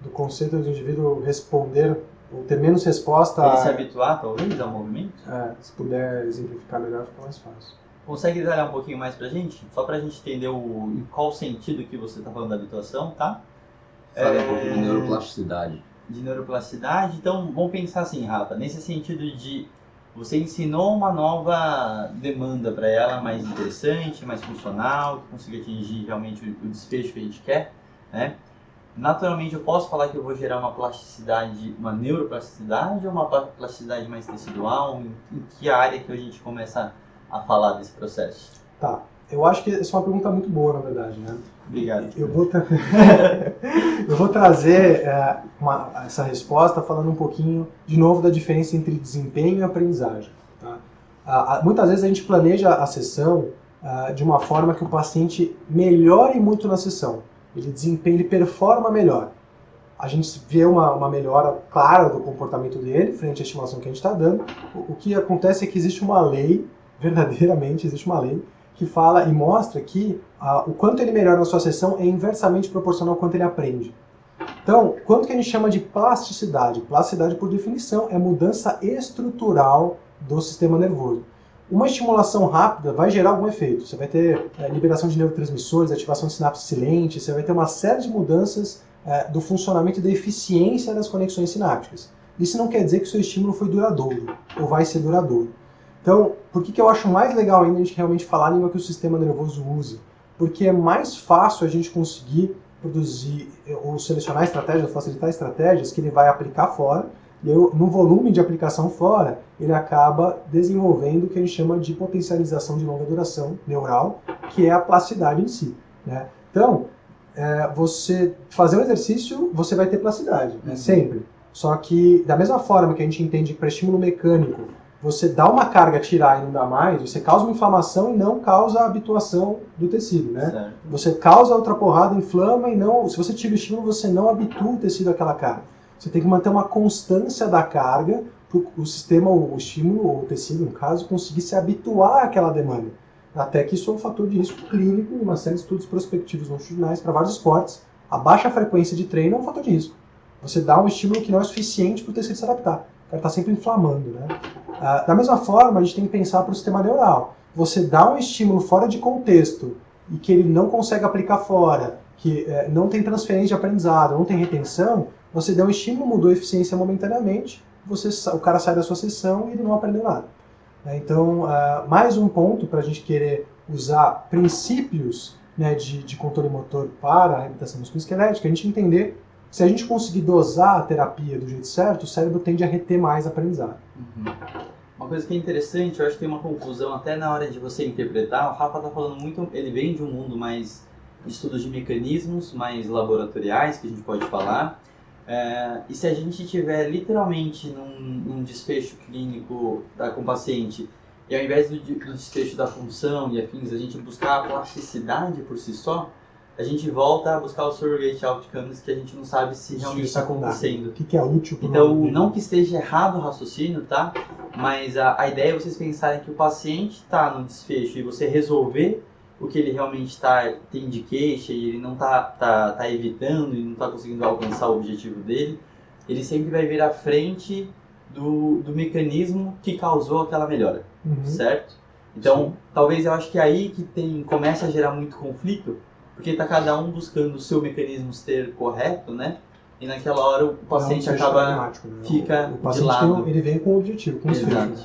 do conceito do indivíduo responder, ou ter menos resposta Ele se a... habituar, talvez, ao movimento. É, se puder exemplificar melhor, fica mais fácil. Consegue detalhar um pouquinho mais pra gente? Só pra gente entender o, em qual sentido que você tá falando da habituação, tá? Fala É. um pouco de neuroplasticidade. de neuroplasticidade. Então, vamos pensar assim, Rafa, nesse sentido de você ensinou uma nova demanda para ela mais interessante, mais funcional, que consiga atingir realmente o, o desfecho que a gente quer, né? Naturalmente, eu posso falar que eu vou gerar uma plasticidade, uma neuroplasticidade ou uma pla- plasticidade mais tecidual? Em, em que área que a gente começa a falar desse processo? Tá. Eu acho que essa é uma pergunta muito boa, na verdade, né? Obrigado. Eu vou, tra- (laughs) eu vou trazer é, uma- essa resposta falando um pouquinho, de novo, da diferença entre desempenho e aprendizagem. tá? Ah, muitas vezes a gente planeja a sessão ah, de uma forma que o paciente melhore muito na sessão. Ele desempenha, ele performa melhor. A gente vê uma, uma melhora clara do comportamento dele frente à estimulação que a gente está dando. O, o que acontece é que existe uma lei, (laughs) verdadeiramente existe uma lei, que fala e mostra que ah, o quanto ele melhora na sua sessão é inversamente proporcional ao quanto ele aprende. Então, quanto que a gente chama de plasticidade? Plasticidade, por definição, é mudança estrutural do sistema nervoso. Uma estimulação rápida vai gerar algum efeito. Você vai ter eh, liberação de neurotransmissores, ativação de sinapse silente, você vai ter uma série de mudanças eh, do funcionamento e da eficiência das conexões sinápticas. Isso não quer dizer que o seu estímulo foi duradouro, ou vai ser duradouro. Então, por que, que eu acho mais legal ainda a gente realmente falar a língua que o sistema nervoso usa? Porque é mais fácil a gente conseguir produzir ou selecionar estratégias, facilitar estratégias que ele vai aplicar fora, e eu, no volume de aplicação fora, ele acaba desenvolvendo o que a gente chama de potencialização de longa duração neural, que é a plasticidade em si. Né? Então, é, você fazer um exercício, você vai ter plasticidade, né? Uhum. sempre. Só que, da mesma forma que a gente entende que para estímulo mecânico, você dá uma carga, tirar e não dá mais, você causa uma inflamação e não causa a habituação do tecido, né? Certo. Você causa outra porrada, inflama e não. Se você tira o estímulo, você não habitua o tecido àquela carga. Você tem que manter uma constância da carga para o sistema, o estímulo, ou o tecido, no caso, conseguir se habituar àquela demanda. Até que isso é um fator de risco clínico em uma série de estudos prospectivos longitudinais para vários esportes. A baixa frequência de treino é um fator de risco. Você dá um estímulo que não é suficiente para o tecido se adaptar. O cara está sempre inflamando, né? Ah, da mesma forma, a gente tem que pensar para o sistema neural. Você dá um estímulo fora de contexto e que ele não consegue aplicar fora, que eh, não tem transferência de aprendizado, não tem retenção, você deu um estímulo, mudou a eficiência momentaneamente, você, o cara sai da sua sessão e ele não aprendeu nada. Né? Então, ah, mais um ponto para a gente querer usar princípios né, de, de controle motor para a reabilitação musculoesquelética, a gente entender se a gente conseguir dosar a terapia do jeito certo, o cérebro tende a reter mais aprendizado. Uhum. Uma coisa que é interessante, eu acho que tem uma confusão até na hora de você interpretar. O Rafa tá falando muito, ele vem de um mundo mais de estudos de mecanismos, mais laboratoriais, que a gente pode falar. É, e se a gente tiver literalmente num, num desfecho clínico da, com o paciente, e ao invés do, do desfecho da função e afins, a gente buscar a plasticidade por si só, a gente volta a buscar o surrogate outcomes que a gente não sabe se realmente está acontecendo. O que, que é útil para Então, não que esteja errado o raciocínio, tá? Mas a, a ideia é vocês pensarem que o paciente está no desfecho e você resolver o que ele realmente tá, tem de queixa e ele não está tá, tá evitando e não está conseguindo alcançar o objetivo dele, ele sempre vai vir à frente do, do mecanismo que causou aquela melhora, Uhum. certo? Então, Sim. talvez eu acho que é aí que tem, começa a gerar muito conflito, porque está cada um buscando o seu mecanismo ser correto, né? E naquela hora o paciente Não, seja acaba né? fica o de paciente lado. tem um- ele vem com um objetivo, com um. Exato. né?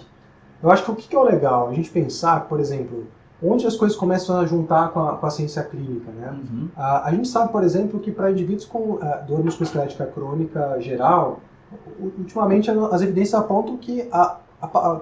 Eu acho que o que que é o legal? A gente pensar, por exemplo, onde as coisas começam a juntar com a, com a ciência clínica, né? Uhum. A, a gente sabe, por exemplo, que para indivíduos com ah, dor musculoesquelética crônica geral, ultimamente as evidências apontam que a,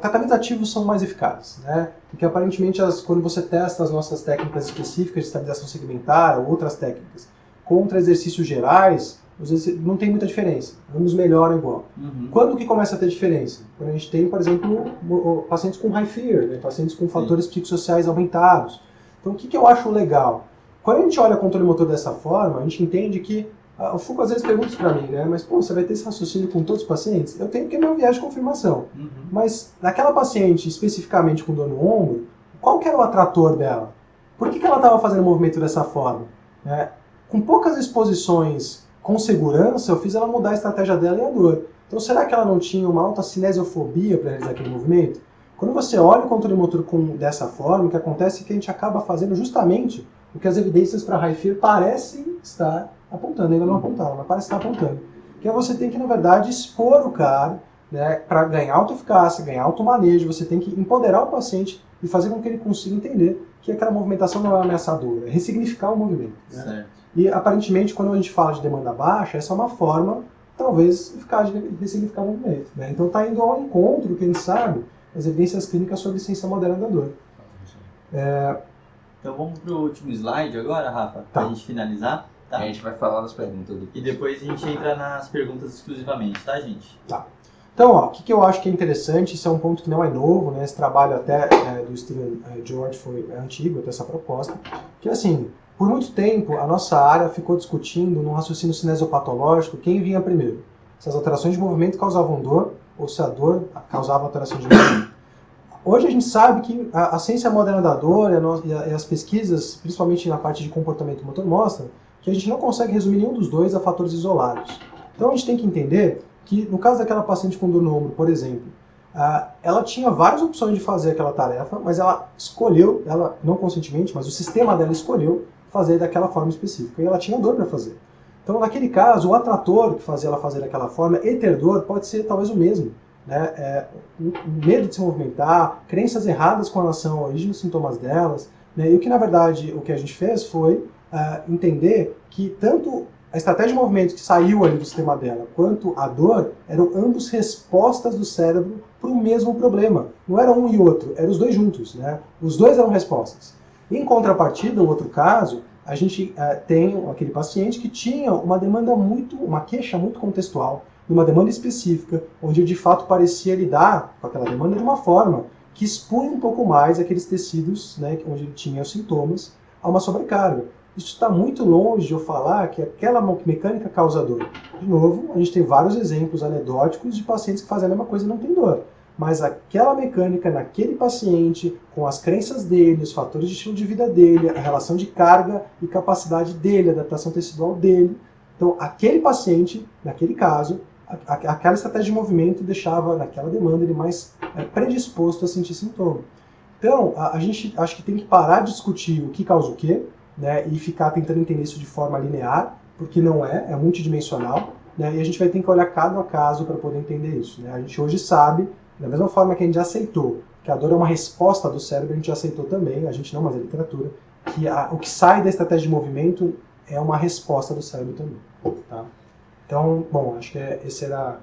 tratamentos ativos são mais eficazes, né? Porque aparentemente as, quando você testa as nossas técnicas específicas de estabilização segmentar ou outras técnicas contra exercícios gerais, vezes não tem muita diferença. Ambos melhoram igual. Uhum. Quando que começa a ter diferença? Quando a gente tem, por exemplo, pacientes com high fear, né? pacientes com fatores psicossociais aumentados. Então, o que, que eu acho legal? Quando a gente olha controle motor dessa forma, a gente entende que o Foucault às vezes pergunta para mim, né? Mas, pô, você vai ter esse raciocínio com todos os pacientes? Eu tenho que é meu viés de confirmação. Uhum. Mas naquela paciente especificamente com dor no ombro, qual que era o atrator dela? Por que, que ela estava fazendo o movimento dessa forma? É, com poucas exposições com segurança, eu fiz ela mudar a estratégia dela e a dor. Então, será que ela não tinha uma alta cinesiofobia para realizar aquele movimento? Quando você olha o controle motor com, dessa forma, o que acontece é que a gente acaba fazendo justamente o que as evidências para high fear parecem estar apontando, ainda não apontaram, mas parece estar apontando. Que é você tem que, na verdade, expor o cara né, para ganhar autoeficácia, ganhar automanejo, você tem que empoderar o paciente e fazer com que ele consiga entender que aquela movimentação não é ameaçadora, é ressignificar o movimento. Né? E aparentemente, quando a gente fala de demanda baixa, essa é uma forma, talvez, eficaz de ressignificar o movimento. Né? Então está indo ao encontro, quem sabe, das evidências clínicas sobre ciência moderna da dor. Então vamos pro último slide agora, Rafa, Tá. pra gente finalizar. Tá. A gente vai falar das perguntas do E depois a gente entra nas perguntas exclusivamente, tá, gente? Então, ó, o que, que eu acho que é interessante, isso é um ponto que não é novo, né? Esse trabalho até é, do Steven é, George foi é antigo, até essa proposta, que assim, por muito tempo a nossa área ficou discutindo num raciocínio cinesiopatológico quem vinha primeiro. Se as alterações de movimento causavam dor ou se a dor causava alteração de movimento. Hoje a gente sabe que a, a ciência moderna da dor e, e a- e as pesquisas, principalmente na parte de comportamento motor, mostram que a gente não consegue resumir nenhum dos dois a fatores isolados. Então a gente tem que entender que no caso daquela paciente com dor no ombro, por exemplo, ela tinha várias opções de fazer aquela tarefa, mas ela escolheu, ela não conscientemente, mas o sistema dela escolheu fazer daquela forma específica e ela tinha dor para fazer. Então, naquele caso, o atrator que fazia ela fazer daquela forma e ter dor pode ser talvez o mesmo. Né? É, medo de se movimentar, crenças erradas com relação à origem dos sintomas delas. Né? E o que, na verdade, o que a gente fez foi ah, entender que tanto a estratégia de movimento que saiu ali do sistema dela, quanto a dor, eram ambos respostas do cérebro para o mesmo problema. Não era um e outro, eram os dois juntos. Né? Os dois eram respostas. Em contrapartida, o outro caso, a gente eh, tem aquele paciente que tinha uma demanda muito, uma queixa muito contextual, uma demanda específica, onde de fato parecia lidar com aquela demanda de uma forma que expunha um pouco mais aqueles tecidos, né, onde ele tinha os sintomas, a uma sobrecarga. Isso está muito longe de eu falar que aquela mecânica causa dor. De novo, a gente tem vários exemplos anedóticos de pacientes que fazem a mesma coisa e não tem dor. Mas aquela mecânica naquele paciente, com as crenças dele, os fatores de estilo de vida dele, a relação de carga e capacidade dele, a adaptação tecidual dele. Então, aquele paciente, naquele caso, aquela estratégia de movimento deixava, naquela demanda, ele mais é, predisposto a sentir sintoma. Então, a, a gente acho que tem que parar de discutir o que causa o quê, né, e ficar tentando entender isso de forma linear, porque não é, é multidimensional, né, e a gente vai ter que olhar caso a caso para poder entender isso. Né. A gente hoje sabe, da mesma forma que a gente já aceitou que a dor é uma resposta do cérebro, a gente já aceitou também, a gente não, mas a literatura, que a- o que sai da estratégia de movimento é uma resposta do cérebro também. Tá? Então, bom, acho que é- esse era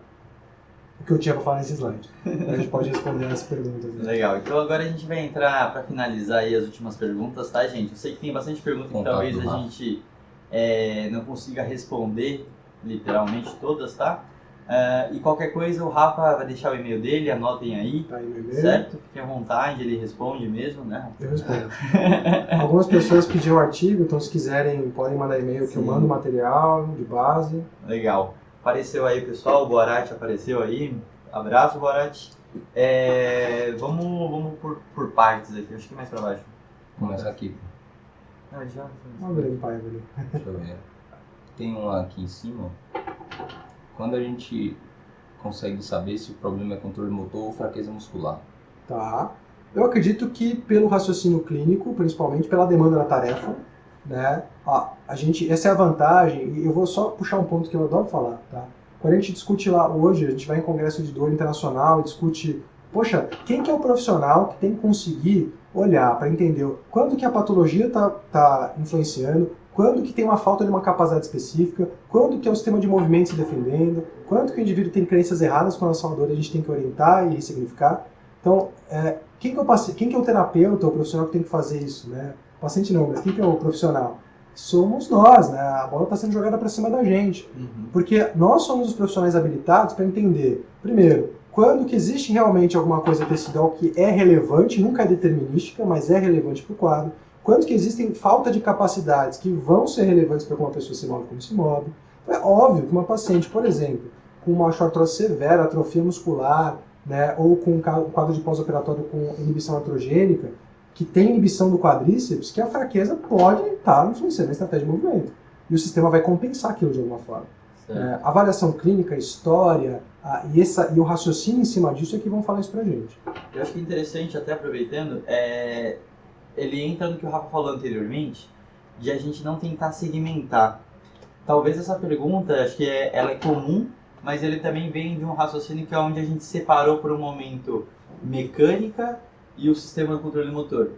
o que eu tinha para falar nesse slide. A gente pode responder as perguntas. Né? Legal. Então agora a gente vai entrar para finalizar aí as últimas perguntas, tá, gente? Eu sei que tem bastante pergunta que talvez a Rafa. gente é, não consiga responder literalmente todas, tá? Ah, e qualquer coisa, o Rafa vai deixar o e-mail dele, anotem aí, Tá aí e-mail. certo? Fiquem à vontade, ele responde mesmo, né? Eu respondo. (laughs) Algumas pessoas pediram artigo, então se quiserem podem mandar e-mail que eu Sim. mando material de base. Legal. Apareceu aí, pessoal. O Borat apareceu aí. Abraço, Borat. É, vamos vamos por, por partes aqui. Acho que mais pra baixo. Começa aqui. Ah, já. O grande pai ali. Deixa eu ver. Tem um aqui em cima. Quando a gente consegue saber se o problema é controle motor ou fraqueza muscular. Tá. Eu acredito que pelo raciocínio clínico, principalmente pela demanda da tarefa, né? A, a gente, essa é a vantagem, e eu vou só puxar um ponto que eu adoro falar, tá? Quando a gente discute lá hoje, a gente vai em congresso de dor internacional e discute, poxa, quem que é o profissional que tem que conseguir olhar para entender quando que a patologia está tá influenciando, quando que tem uma falta de uma capacidade específica, quando que é o sistema de movimento se defendendo, quanto que o indivíduo tem crenças erradas com relação à dor, a gente tem que orientar e ressignificar. Então, é, quem, que é o, paci- quem que é o terapeuta, o profissional que tem que fazer isso, né? O paciente não, mas quem que é o profissional? Somos nós, né? A bola está sendo jogada para cima da gente. Uhum. Porque nós somos os profissionais habilitados para entender, primeiro, quando que existe realmente alguma coisa tecidual que é relevante, nunca é determinística, mas é relevante para o quadro. Quando que existem falta de capacidades que vão ser relevantes para como a pessoa se move como se move. Então, é óbvio que uma paciente, por exemplo, com uma osteoartrose severa, atrofia muscular, né, ou com um quadro de pós-operatório com inibição artrogênica, que tem inibição do quadríceps, que a fraqueza pode estar influenciando a estratégia de movimento. E o sistema vai compensar aquilo de alguma forma. É, avaliação clínica, história a, e, essa, e o raciocínio em cima disso é que vão falar isso pra gente. Eu acho que é interessante, até aproveitando, é, ele entra no que o Rafa falou anteriormente, de a gente não tentar segmentar. Talvez essa pergunta, acho que é, ela é comum, mas ele também vem de um raciocínio que é onde a gente separou por um momento mecânica e o sistema de controle motor.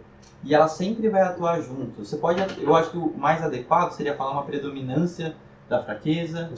E ela sempre vai atuar junto. Você pode, eu acho que o mais adequado seria falar uma predominância da fraqueza,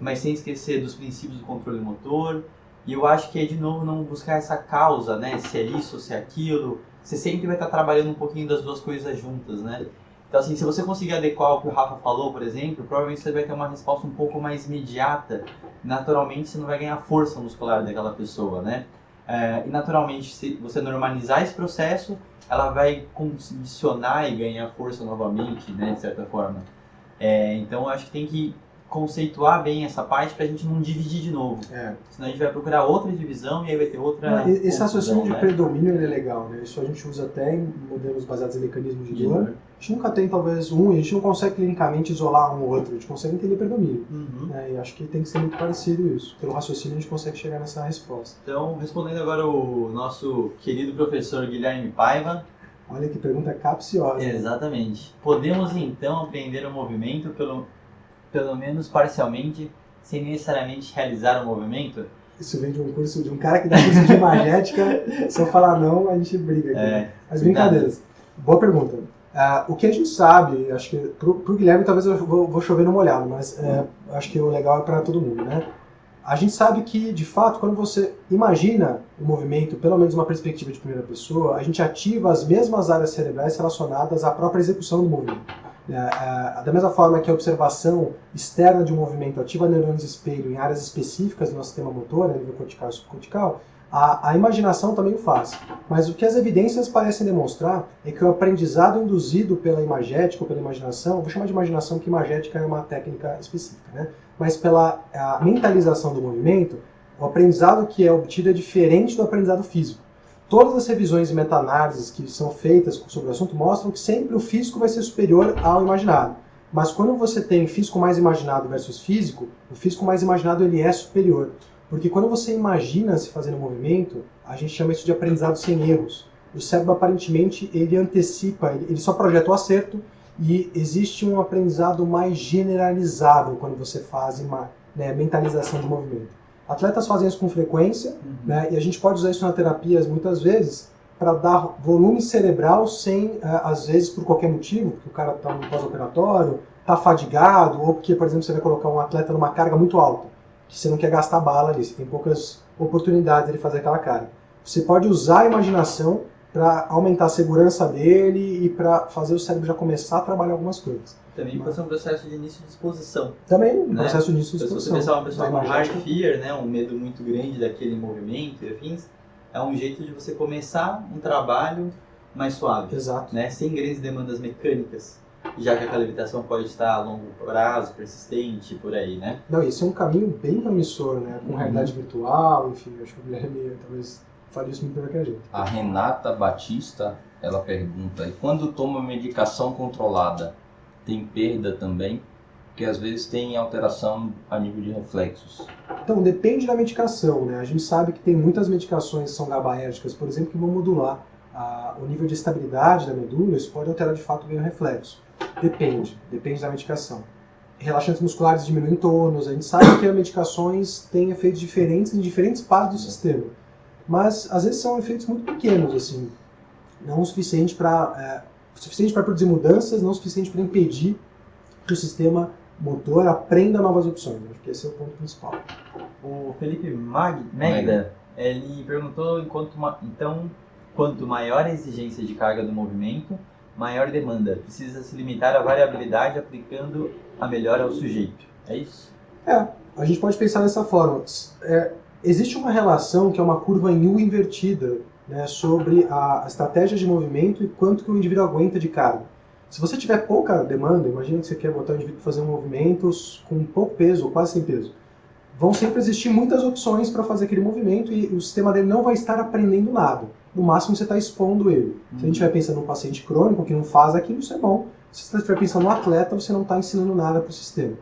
mas sem esquecer dos princípios do controle motor. E eu acho que é de novo não buscar essa causa, né? Se é isso se é aquilo. Você sempre vai estar trabalhando um pouquinho das duas coisas juntas, né? Então, assim, se você conseguir adequar o que o Rafa falou, por exemplo, provavelmente você vai ter uma resposta um pouco mais imediata. Naturalmente, você não vai ganhar força muscular daquela pessoa, né? É, e naturalmente, se você normalizar esse processo, ela vai condicionar e ganhar força novamente, né? De certa forma. É, então, acho que tem que conceituar bem essa parte para a gente não dividir de novo. É. Senão a gente vai procurar outra divisão e aí vai ter outra. Não, Esse raciocínio de né? predomínio é legal, né? Isso a gente usa até em modelos baseados em mecanismos de De dor. dor. A gente nunca tem, talvez, um, e a gente não consegue clinicamente isolar um ou outro, a gente consegue entender predomínio. Uhum. né? E acho que tem que ser muito parecido isso. Pelo raciocínio a gente consegue chegar nessa resposta. Então, respondendo agora o nosso querido professor Guilherme Paiva. Olha que pergunta capciosa. Exatamente. Podemos então aprender o movimento, pelo, pelo menos parcialmente, sem necessariamente realizar o movimento? Isso vem de um curso de um cara que dá curso de imagética. (laughs) Se eu falar não, a gente briga aqui. né? É, Mas brincadeiras. Boa pergunta. Ah, o que a gente sabe, acho que pro, pro Guilherme talvez eu vou, vou chover no molhado, mas é, acho que o legal é para todo mundo, né? A gente sabe que, de fato, quando você imagina o movimento, pelo menos uma perspectiva de primeira pessoa, a gente ativa as mesmas áreas cerebrais relacionadas à própria execução do movimento. É, é, da mesma forma que a observação externa de um movimento ativa neurônios espelho em áreas específicas do nosso sistema motor, a nível cortical e subcortical, a, a imaginação também o faz. Mas o que as evidências parecem demonstrar é que o aprendizado induzido pela imagética ou pela imaginação, vou chamar de imaginação porque imagética é uma técnica específica, né? mas pela mentalização do movimento, o aprendizado que é obtido é diferente do aprendizado físico. Todas as revisões e meta-análises que são feitas sobre o assunto mostram que sempre o físico vai ser superior ao imaginado. Mas quando você tem físico mais imaginado versus físico, o físico mais imaginado ele é superior. Porque quando você imagina se fazendo movimento, a gente chama isso de aprendizado sem erros. O cérebro aparentemente ele antecipa, ele só projeta o acerto e existe um aprendizado mais generalizado quando você faz né, mentalização de movimento. Atletas fazem isso com frequência, né, e a gente pode usar isso na terapia muitas vezes para dar volume cerebral sem, eh, às vezes, por qualquer motivo, porque o cara está no pós-operatório, está fadigado, ou porque, por exemplo, você vai colocar um atleta numa carga muito alta, que você não quer gastar bala ali, você tem poucas oportunidades de fazer aquela carga. Você pode usar a imaginação para aumentar a segurança dele e para fazer o cérebro já começar a trabalhar algumas coisas. Também pode ser um processo de início de exposição. Também, um Né? processo nisso de Então, se você exposição. pensar uma pessoa com hard fear, né, um medo muito grande daquele movimento e afins, é um jeito de você começar um trabalho mais suave, Exato. né, sem grandes demandas mecânicas, já que aquela levitação pode estar a longo prazo, persistente, por aí, né? Não, isso é um caminho bem promissor, né? Com Uhum. realidade virtual, enfim, acho que o Guilherme talvez fale isso muito melhor que a gente. A Renata Batista, ela pergunta, e quando toma medicação controlada, tem perda também? Porque às vezes tem alteração a nível de reflexos. Então, depende da medicação, né? A gente sabe que tem muitas medicações que são gabaérgicas, por exemplo, que vão modular ah, o nível de estabilidade da medula, isso pode alterar de fato o reflexo. Depende, depende da medicação. Relaxantes musculares diminuem tônus, a gente sabe que as medicações têm efeitos diferentes em diferentes partes do sistema. Mas às vezes são efeitos muito pequenos, assim, não o suficiente para o suficiente para produzir mudanças, não o suficiente para impedir que o sistema motor aprenda novas opções. Acho que esse é o ponto principal. O Felipe Mag Magda, ele perguntou enquanto então, quanto maior a exigência de carga do movimento, maior demanda. Precisa se limitar à variabilidade aplicando a melhora ao sujeito. É isso? A gente pode pensar dessa forma. É, existe uma relação que é uma curva em U invertida né, sobre a estratégia de movimento e quanto que o indivíduo aguenta de carga. Se você tiver pouca demanda, imagina que você quer botar o indivíduo para fazer um movimento com pouco peso ou quase sem peso. Vão sempre existir muitas opções para fazer aquele movimento e o sistema dele não vai estar aprendendo nada. no máximo você está expondo ele. Se a gente estiver pensando num paciente crônico que não faz aquilo, isso é bom. Se você estiver pensando num atleta, você não está ensinando nada para o sistema.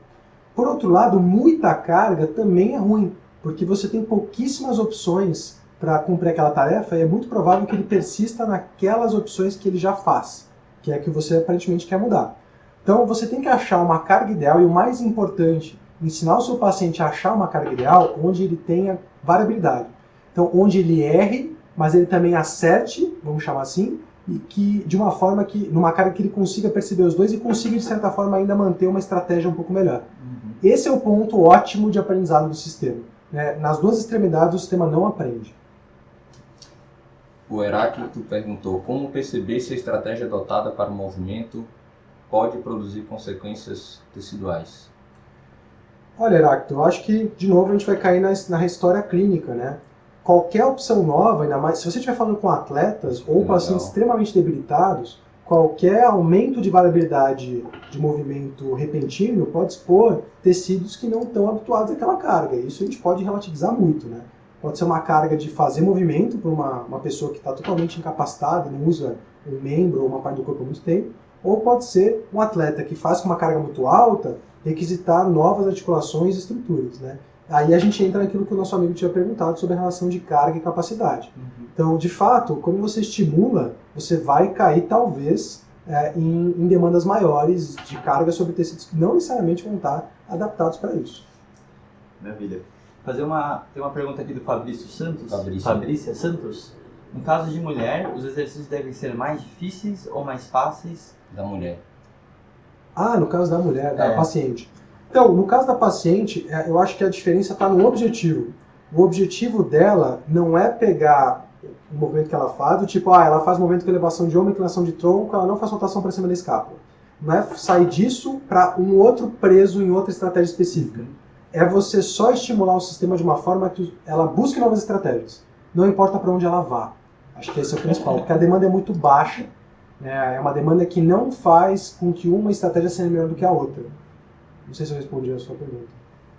Por outro lado, muita carga também é ruim, porque você tem pouquíssimas opções para cumprir aquela tarefa e é muito provável que ele persista naquelas opções que ele já faz, que é que você aparentemente quer mudar. Então você tem que achar uma carga ideal e o mais importante, ensinar o seu paciente a achar uma carga ideal onde ele tenha variabilidade. Então, onde ele erre, mas ele também acerte, vamos chamar assim, e que de uma forma que, numa carga que ele consiga perceber os dois e consiga, de certa forma, ainda manter uma estratégia um pouco melhor. Uhum. Esse é o ponto ótimo de aprendizado do sistema. Né? Nas duas extremidades, o sistema não aprende. O Heráclito perguntou como perceber se a estratégia adotada para o movimento pode produzir consequências teciduais. Olha, Heráclito, eu acho que, de novo, a gente vai cair na, na história clínica, né? Qualquer opção nova, ainda mais se você estiver falando com atletas ou Legal. pacientes extremamente debilitados, qualquer aumento de variabilidade de movimento repentino pode expor tecidos que não estão habituados àquela carga. Isso a gente pode relativizar muito, né? Pode ser uma carga de fazer movimento para uma, uma pessoa que está totalmente incapacitada, não usa um membro ou uma parte do corpo há muito tempo, ou pode ser um atleta que faz com uma carga muito alta requisitar novas articulações e estruturas, né? Aí a gente entra naquilo que o nosso amigo tinha perguntado sobre a relação de carga e capacidade. Uhum. Então, de fato, quando você estimula, você vai cair talvez é, em, em demandas maiores de carga sobre tecidos que não necessariamente vão estar adaptados para isso. Maravilha. Fazer uma, tem uma pergunta aqui do Fabrício Santos. Fabrício. Fabrícia Santos. No caso de mulher, os exercícios devem ser mais difíceis ou mais fáceis? Da mulher. Ah, no caso da mulher, da É. paciente. Então, no caso da paciente, é, eu acho que a diferença está no objetivo. O objetivo dela não é pegar o movimento que ela faz, do tipo, ah, ela faz movimento com elevação de ombro, inclinação de tronco, ela não faz rotação para cima da escápula. Não é sair disso para um outro preso em outra estratégia específica. É você só estimular o sistema de uma forma que ela busque novas estratégias. Não importa para onde ela vá. Acho que esse é o principal, porque a demanda é muito baixa. né? É uma demanda que não faz com que uma estratégia seja melhor do que a outra. Não sei se eu respondi a sua pergunta.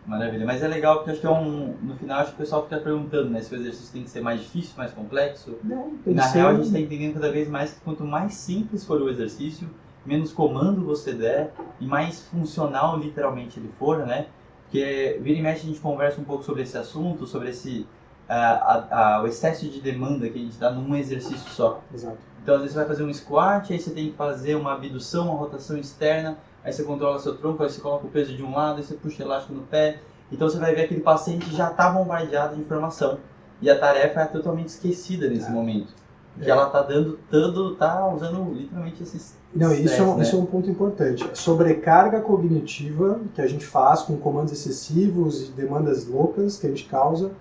Maravilha. Mas é legal porque acho que é um. No final acho que o pessoal fica perguntando, né? Se o exercício tem que ser mais difícil, mais complexo. Não, E na real a gente está tem entendendo cada vez mais que quanto mais simples for o exercício, menos comando você der e mais funcional literalmente ele for, né? Porque vira e mexe a gente conversa um pouco sobre esse assunto, sobre esse a- a- o excesso de demanda que a gente dá num exercício só. Exato. Então às vezes você vai fazer um squat, aí você tem que fazer uma abdução, uma rotação externa, aí você controla seu tronco, aí você coloca o peso de um lado, aí você puxa o elástico no pé. Então você vai ver aquele paciente já está bombardeado de informação. E a tarefa é totalmente esquecida nesse É. momento. Que É. ela tá dando todo, tá usando literalmente esses. Não, isso, é um, né? isso é um ponto importante. Sobrecarga cognitiva que a gente faz com comandos excessivos e demandas loucas que a gente causa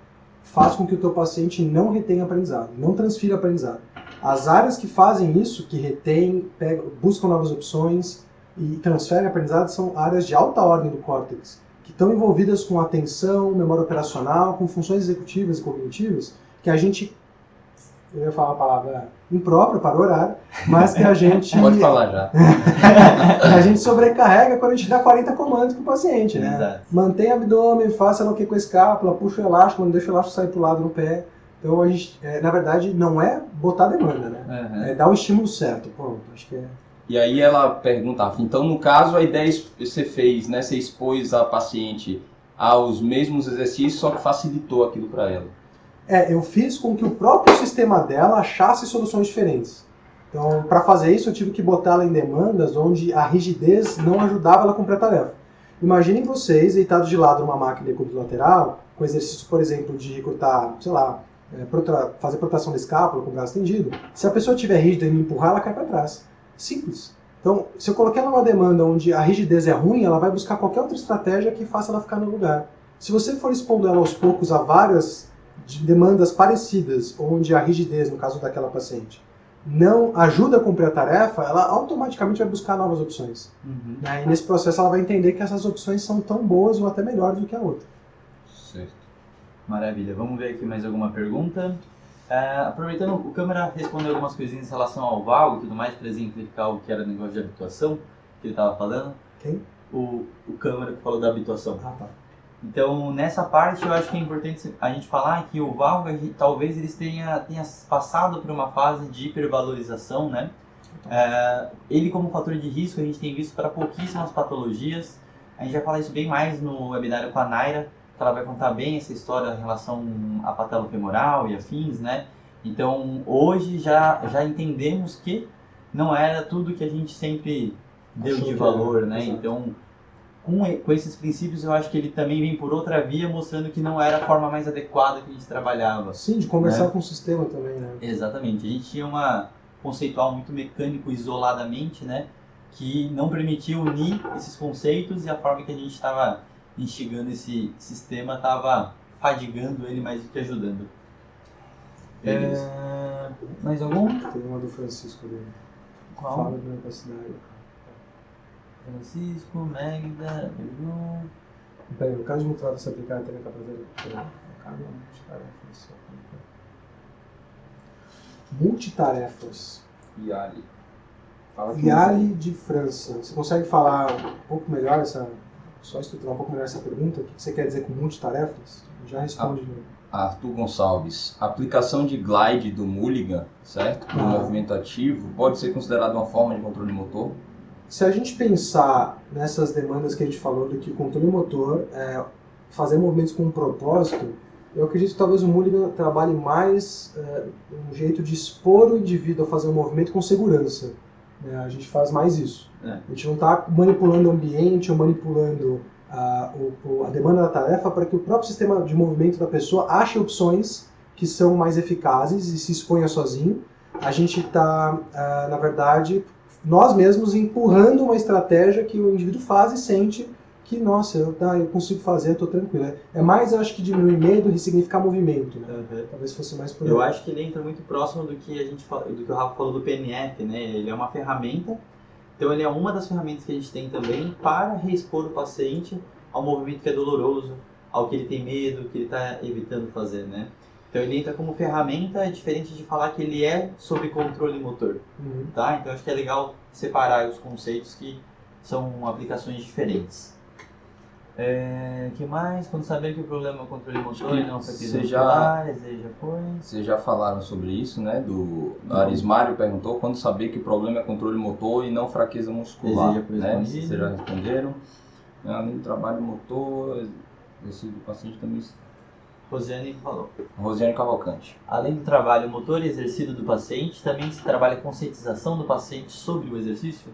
faz com que o teu paciente não retenha aprendizado, não transfira aprendizado. As áreas que fazem isso, que retêm, pegam, buscam novas opções e transferem aprendizado são áreas de alta ordem do córtex, que estão envolvidas com atenção, memória operacional, com funções executivas e cognitivas, que a gente, eu ia falar uma palavra imprópria para o horário, mas que a (laughs) gente Pode falar já. (laughs) a gente sobrecarrega quando a gente dá 40 comandos pro paciente, né? Exato. Mantém abdômen, faça não que com a escápula, puxa o elástico, não deixa o elástico sair pro lado no pé. Então a gente, é, na verdade, não é botar demanda, né? Aham. É dar o estímulo certo. Pronto, acho que é. E aí ela perguntava, então no caso a ideia você fez, né? Você expôs a paciente aos mesmos exercícios, só que facilitou aquilo para ela. É, eu fiz com que o próprio sistema dela achasse soluções diferentes. Então, para fazer isso, eu tive que botar ela em demandas onde a rigidez não ajudava ela a cumprir a tarefa. Imaginem vocês deitados de lado numa máquina de lateral, com exercício, por exemplo, de recrutar, sei lá, é, fazer protração da escápula com o braço estendido. Se a pessoa estiver rígida e me empurrar, ela cai para trás. Simples. Então, se eu coloquei ela numa demanda onde a rigidez é ruim, ela vai buscar qualquer outra estratégia que faça ela ficar no lugar. Se você for expondo ela aos poucos a várias de demandas parecidas, onde a rigidez, no caso daquela paciente, não ajuda a cumprir a tarefa, ela automaticamente vai buscar novas opções. Uhum. né? E nesse processo ela vai entender que essas opções são tão boas ou até melhores do que a outra. Certo. Maravilha. Vamos ver aqui mais alguma pergunta. É, aproveitando, o câmera respondeu algumas coisinhas em relação ao valgo e tudo mais, para exemplificar o que era negócio de habituação que ele estava falando. Quem? O, o câmera que falou da habituação. Ah, tá. Então, nessa parte, eu acho que é importante a gente falar que o valgo, a gente- talvez eles tenha, tenha passado por uma fase de hipervalorização, né? É, ele como fator de risco, a gente tem visto para pouquíssimas patologias. A gente vai falar isso bem mais no webinário com a Naira, ela vai contar bem essa história em relação à patelofemoral e afins, né? Então, hoje já, já entendemos que não era tudo que a gente sempre deu Achou de valor, era, né? Então, com, com esses princípios, eu acho que ele também vem por outra via, mostrando que não era a forma mais adequada que a gente trabalhava. Sim, de conversar Né? com o sistema também, né? Exatamente. A gente tinha uma conceitual muito mecânico isoladamente, né? Que não permitia unir esses conceitos e a forma que a gente estava instigando esse sistema estava fadigando ele mais do que ajudando. É, Mais algum? Tem uma do Francisco ali. Qual? Fala da capacidade. Francisco, Magda, Bruno. Peraí, no caso de multitarefas se aplicar tem a capacidade de multitarefas. Multitarefas. E ali. Fala Yali de França. Você consegue falar um pouco melhor essa. Só estruturar um pouco melhor essa pergunta? O que você quer dizer com multitarefas? Já responde. né? Arthur Gonçalves. A aplicação de glide do Mulligan, certo? Do Ah. movimento ativo, pode ser considerada uma forma de controle motor? Se a gente pensar nessas demandas que a gente falou do que o controle motor, é, fazer movimentos com um propósito, eu acredito que talvez o Mulligan trabalhe mais é, um jeito de expor o indivíduo a fazer um movimento com segurança. Né? A gente faz mais isso. É. A gente não está manipulando o ambiente ou manipulando a, o- a demanda da tarefa para que o próprio sistema de movimento da pessoa ache opções que são mais eficazes e se exponha sozinho. A gente está, na verdade, nós mesmos empurrando uma estratégia que o indivíduo faz e sente que, nossa, eu, tá, eu consigo fazer, eu estou tranquilo. É mais, eu acho que diminuir medo e significar movimento. Né? Talvez fosse mais por Eu acho que ele entra muito próximo do que a gente do que o Rafa falou do PNF, né? Ele é uma ferramenta, então ele é uma das ferramentas que a gente tem também para reexpor o paciente ao movimento que é doloroso, ao que ele tem medo, que ele está evitando fazer, né? Então ele entra como ferramenta, é diferente de falar que ele é sob controle motor, Uhum. tá? Então acho que é legal separar os conceitos que são aplicações diferentes. É, que mais? Quando saber que o problema é o controle motor e não fraqueza você já- muscular, esse já foi. Vocês já falaram sobre isso, né? Do Arismário perguntou quando saber que o problema é controle motor e não fraqueza muscular. Esse foi né? Vocês já responderam. Além do trabalho motor, exercício do paciente também. Rosiane falou. Rosiane Cavalcante. Além do trabalho motor e exercido do paciente, também se trabalha a conscientização do paciente sobre o exercício?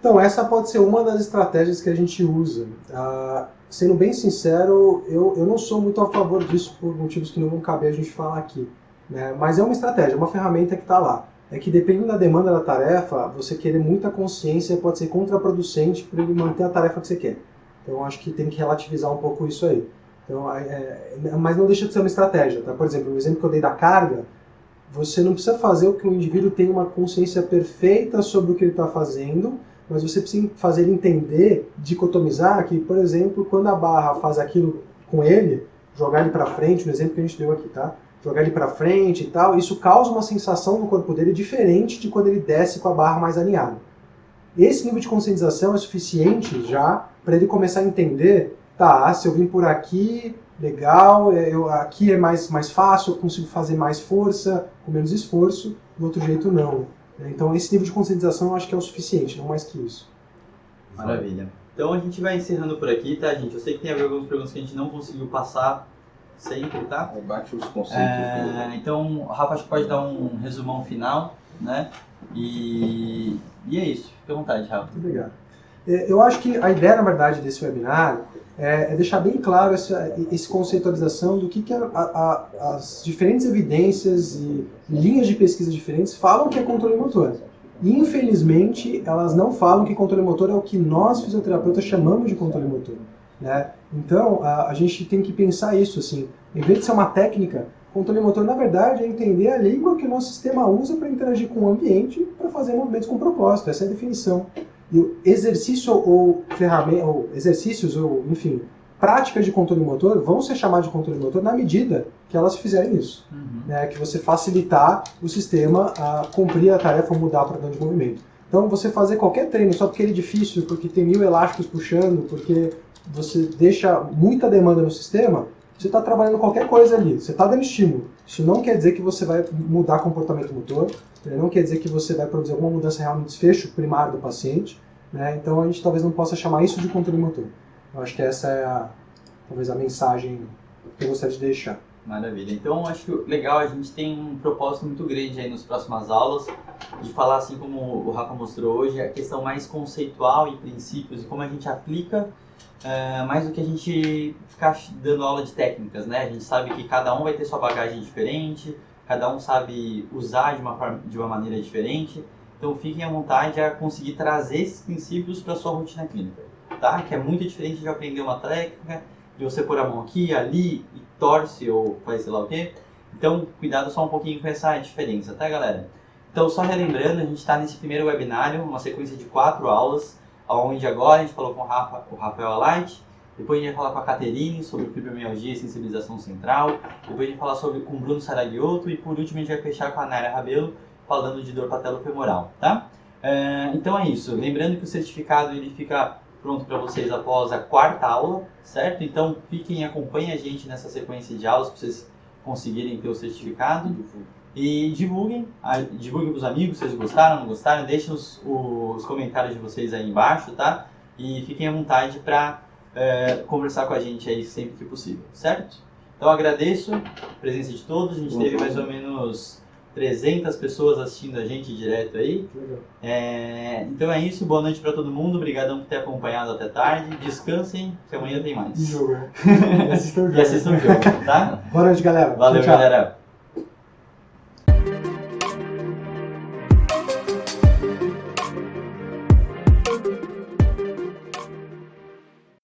Então, essa pode ser uma das estratégias que a gente usa. Ah, sendo bem sincero, eu, eu não sou muito a favor disso por motivos que não vão caber a gente falar aqui. né? Mas é uma estratégia, é uma ferramenta que está lá. É que dependendo da demanda da tarefa, você querer muita consciência pode ser contraproducente para ele manter a tarefa que você quer. Então, acho que tem que relativizar um pouco isso aí. Então, é, é, mas não deixa de ser uma estratégia. Tá? Por exemplo, o exemplo que eu dei da carga, você não precisa fazer o que o indivíduo tenha uma consciência perfeita sobre o que ele está fazendo, mas você precisa fazer ele entender, dicotomizar que, por exemplo, quando a barra faz aquilo com ele, jogar ele para frente, no exemplo que a gente deu aqui, tá? Jogar ele para frente e tal, isso causa uma sensação no corpo dele diferente de quando ele desce com a barra mais alinhada. Esse nível de conscientização é suficiente já para ele começar a entender, tá, se eu vim por aqui, legal, é, eu, aqui é mais, mais fácil, eu consigo fazer mais força, com menos esforço, do outro jeito não. Então esse nível de conscientização eu acho que é o suficiente, não mais que isso. Maravilha. Então a gente vai encerrando por aqui, tá, gente? Eu sei que tem algumas perguntas que a gente não conseguiu passar sempre, tá? Bate os conceitos. É, então, o Rafa acho que pode dar um resumão final, né? E, e é isso. Fique à vontade, Rafa. Muito obrigado. É, Eu acho que a ideia, na verdade, desse webinar é, é deixar bem claro essa, essa conceitualização do que, que a- a- as diferentes evidências e linhas de pesquisa diferentes falam que é controle motor. E, infelizmente, elas não falam que controle motor é o que nós, fisioterapeutas, chamamos de controle motor. Né? Então, a, a gente tem que pensar isso, assim, em vez de ser uma técnica, controle motor, na verdade, é entender a língua que o nosso sistema usa para interagir com o ambiente para fazer movimentos com propósito. Essa é a definição. E o exercício ou ferramenta, ou exercícios, ou enfim, práticas de controle motor vão ser chamadas de controle motor na medida que elas fizerem isso. Né? Que você facilitar o sistema a cumprir a tarefa ou mudar o padrão de movimento. Então, você fazer qualquer treino só porque ele é difícil, porque tem mil elásticos puxando, porque você deixa muita demanda no sistema, você está trabalhando qualquer coisa ali, você está dando estímulo. Isso não quer dizer que você vai mudar comportamento motor, né? não quer dizer que você vai produzir alguma mudança real no desfecho primário do paciente. Né? Então a gente talvez não possa chamar isso de controle motor. Eu acho que essa é a, talvez a mensagem que eu gostaria de deixar. Maravilha. Então, acho que legal, a gente tem um propósito muito grande aí nas próximas aulas, de falar, assim como o Rafa mostrou hoje, a questão mais conceitual e princípios, e como a gente aplica, uh, mais do que a gente ficar dando aula de técnicas, né? A gente sabe que cada um vai ter sua bagagem diferente, cada um sabe usar de uma, de uma maneira diferente, então fiquem à vontade a conseguir trazer esses princípios para sua rotina clínica, tá? Que é muito diferente de aprender uma técnica, de você pôr a mão aqui, ali, e torce ou faz sei lá o quê. Então, cuidado só um pouquinho com essa diferença, tá, galera? Então, só relembrando, a gente está nesse primeiro webinário, uma sequência de quatro aulas, onde agora a gente falou com o, Rafa, o Rafael Alight, depois a gente vai falar com a Caterine sobre fibromialgia e sensibilização central, depois a gente vai falar sobre, com o Bruno Saragioto e por último a gente vai fechar com a Naira Rabelo, falando de dor patelofemoral, tá? Uh, então é isso. Lembrando que o certificado ele fica pronto para vocês após a quarta aula, certo? Então fiquem acompanhem a gente nessa sequência de aulas para vocês conseguirem ter o certificado. E divulguem, divulguem para os amigos se vocês gostaram, não gostaram, deixem os, os comentários de vocês aí embaixo, tá? E fiquem à vontade para é, conversar com a gente aí sempre que possível, certo? Então agradeço a presença de todos, a gente teve mais ou menos 300 pessoas assistindo a gente direto aí. É, então é isso, boa noite para todo mundo, obrigadão por ter acompanhado até tarde. Descansem, que amanhã tem mais. E jogo, né? (laughs) E assistam o jogo. E assistam o jogo, tá? Boa noite, galera. Valeu, Tchau, tchau. galera.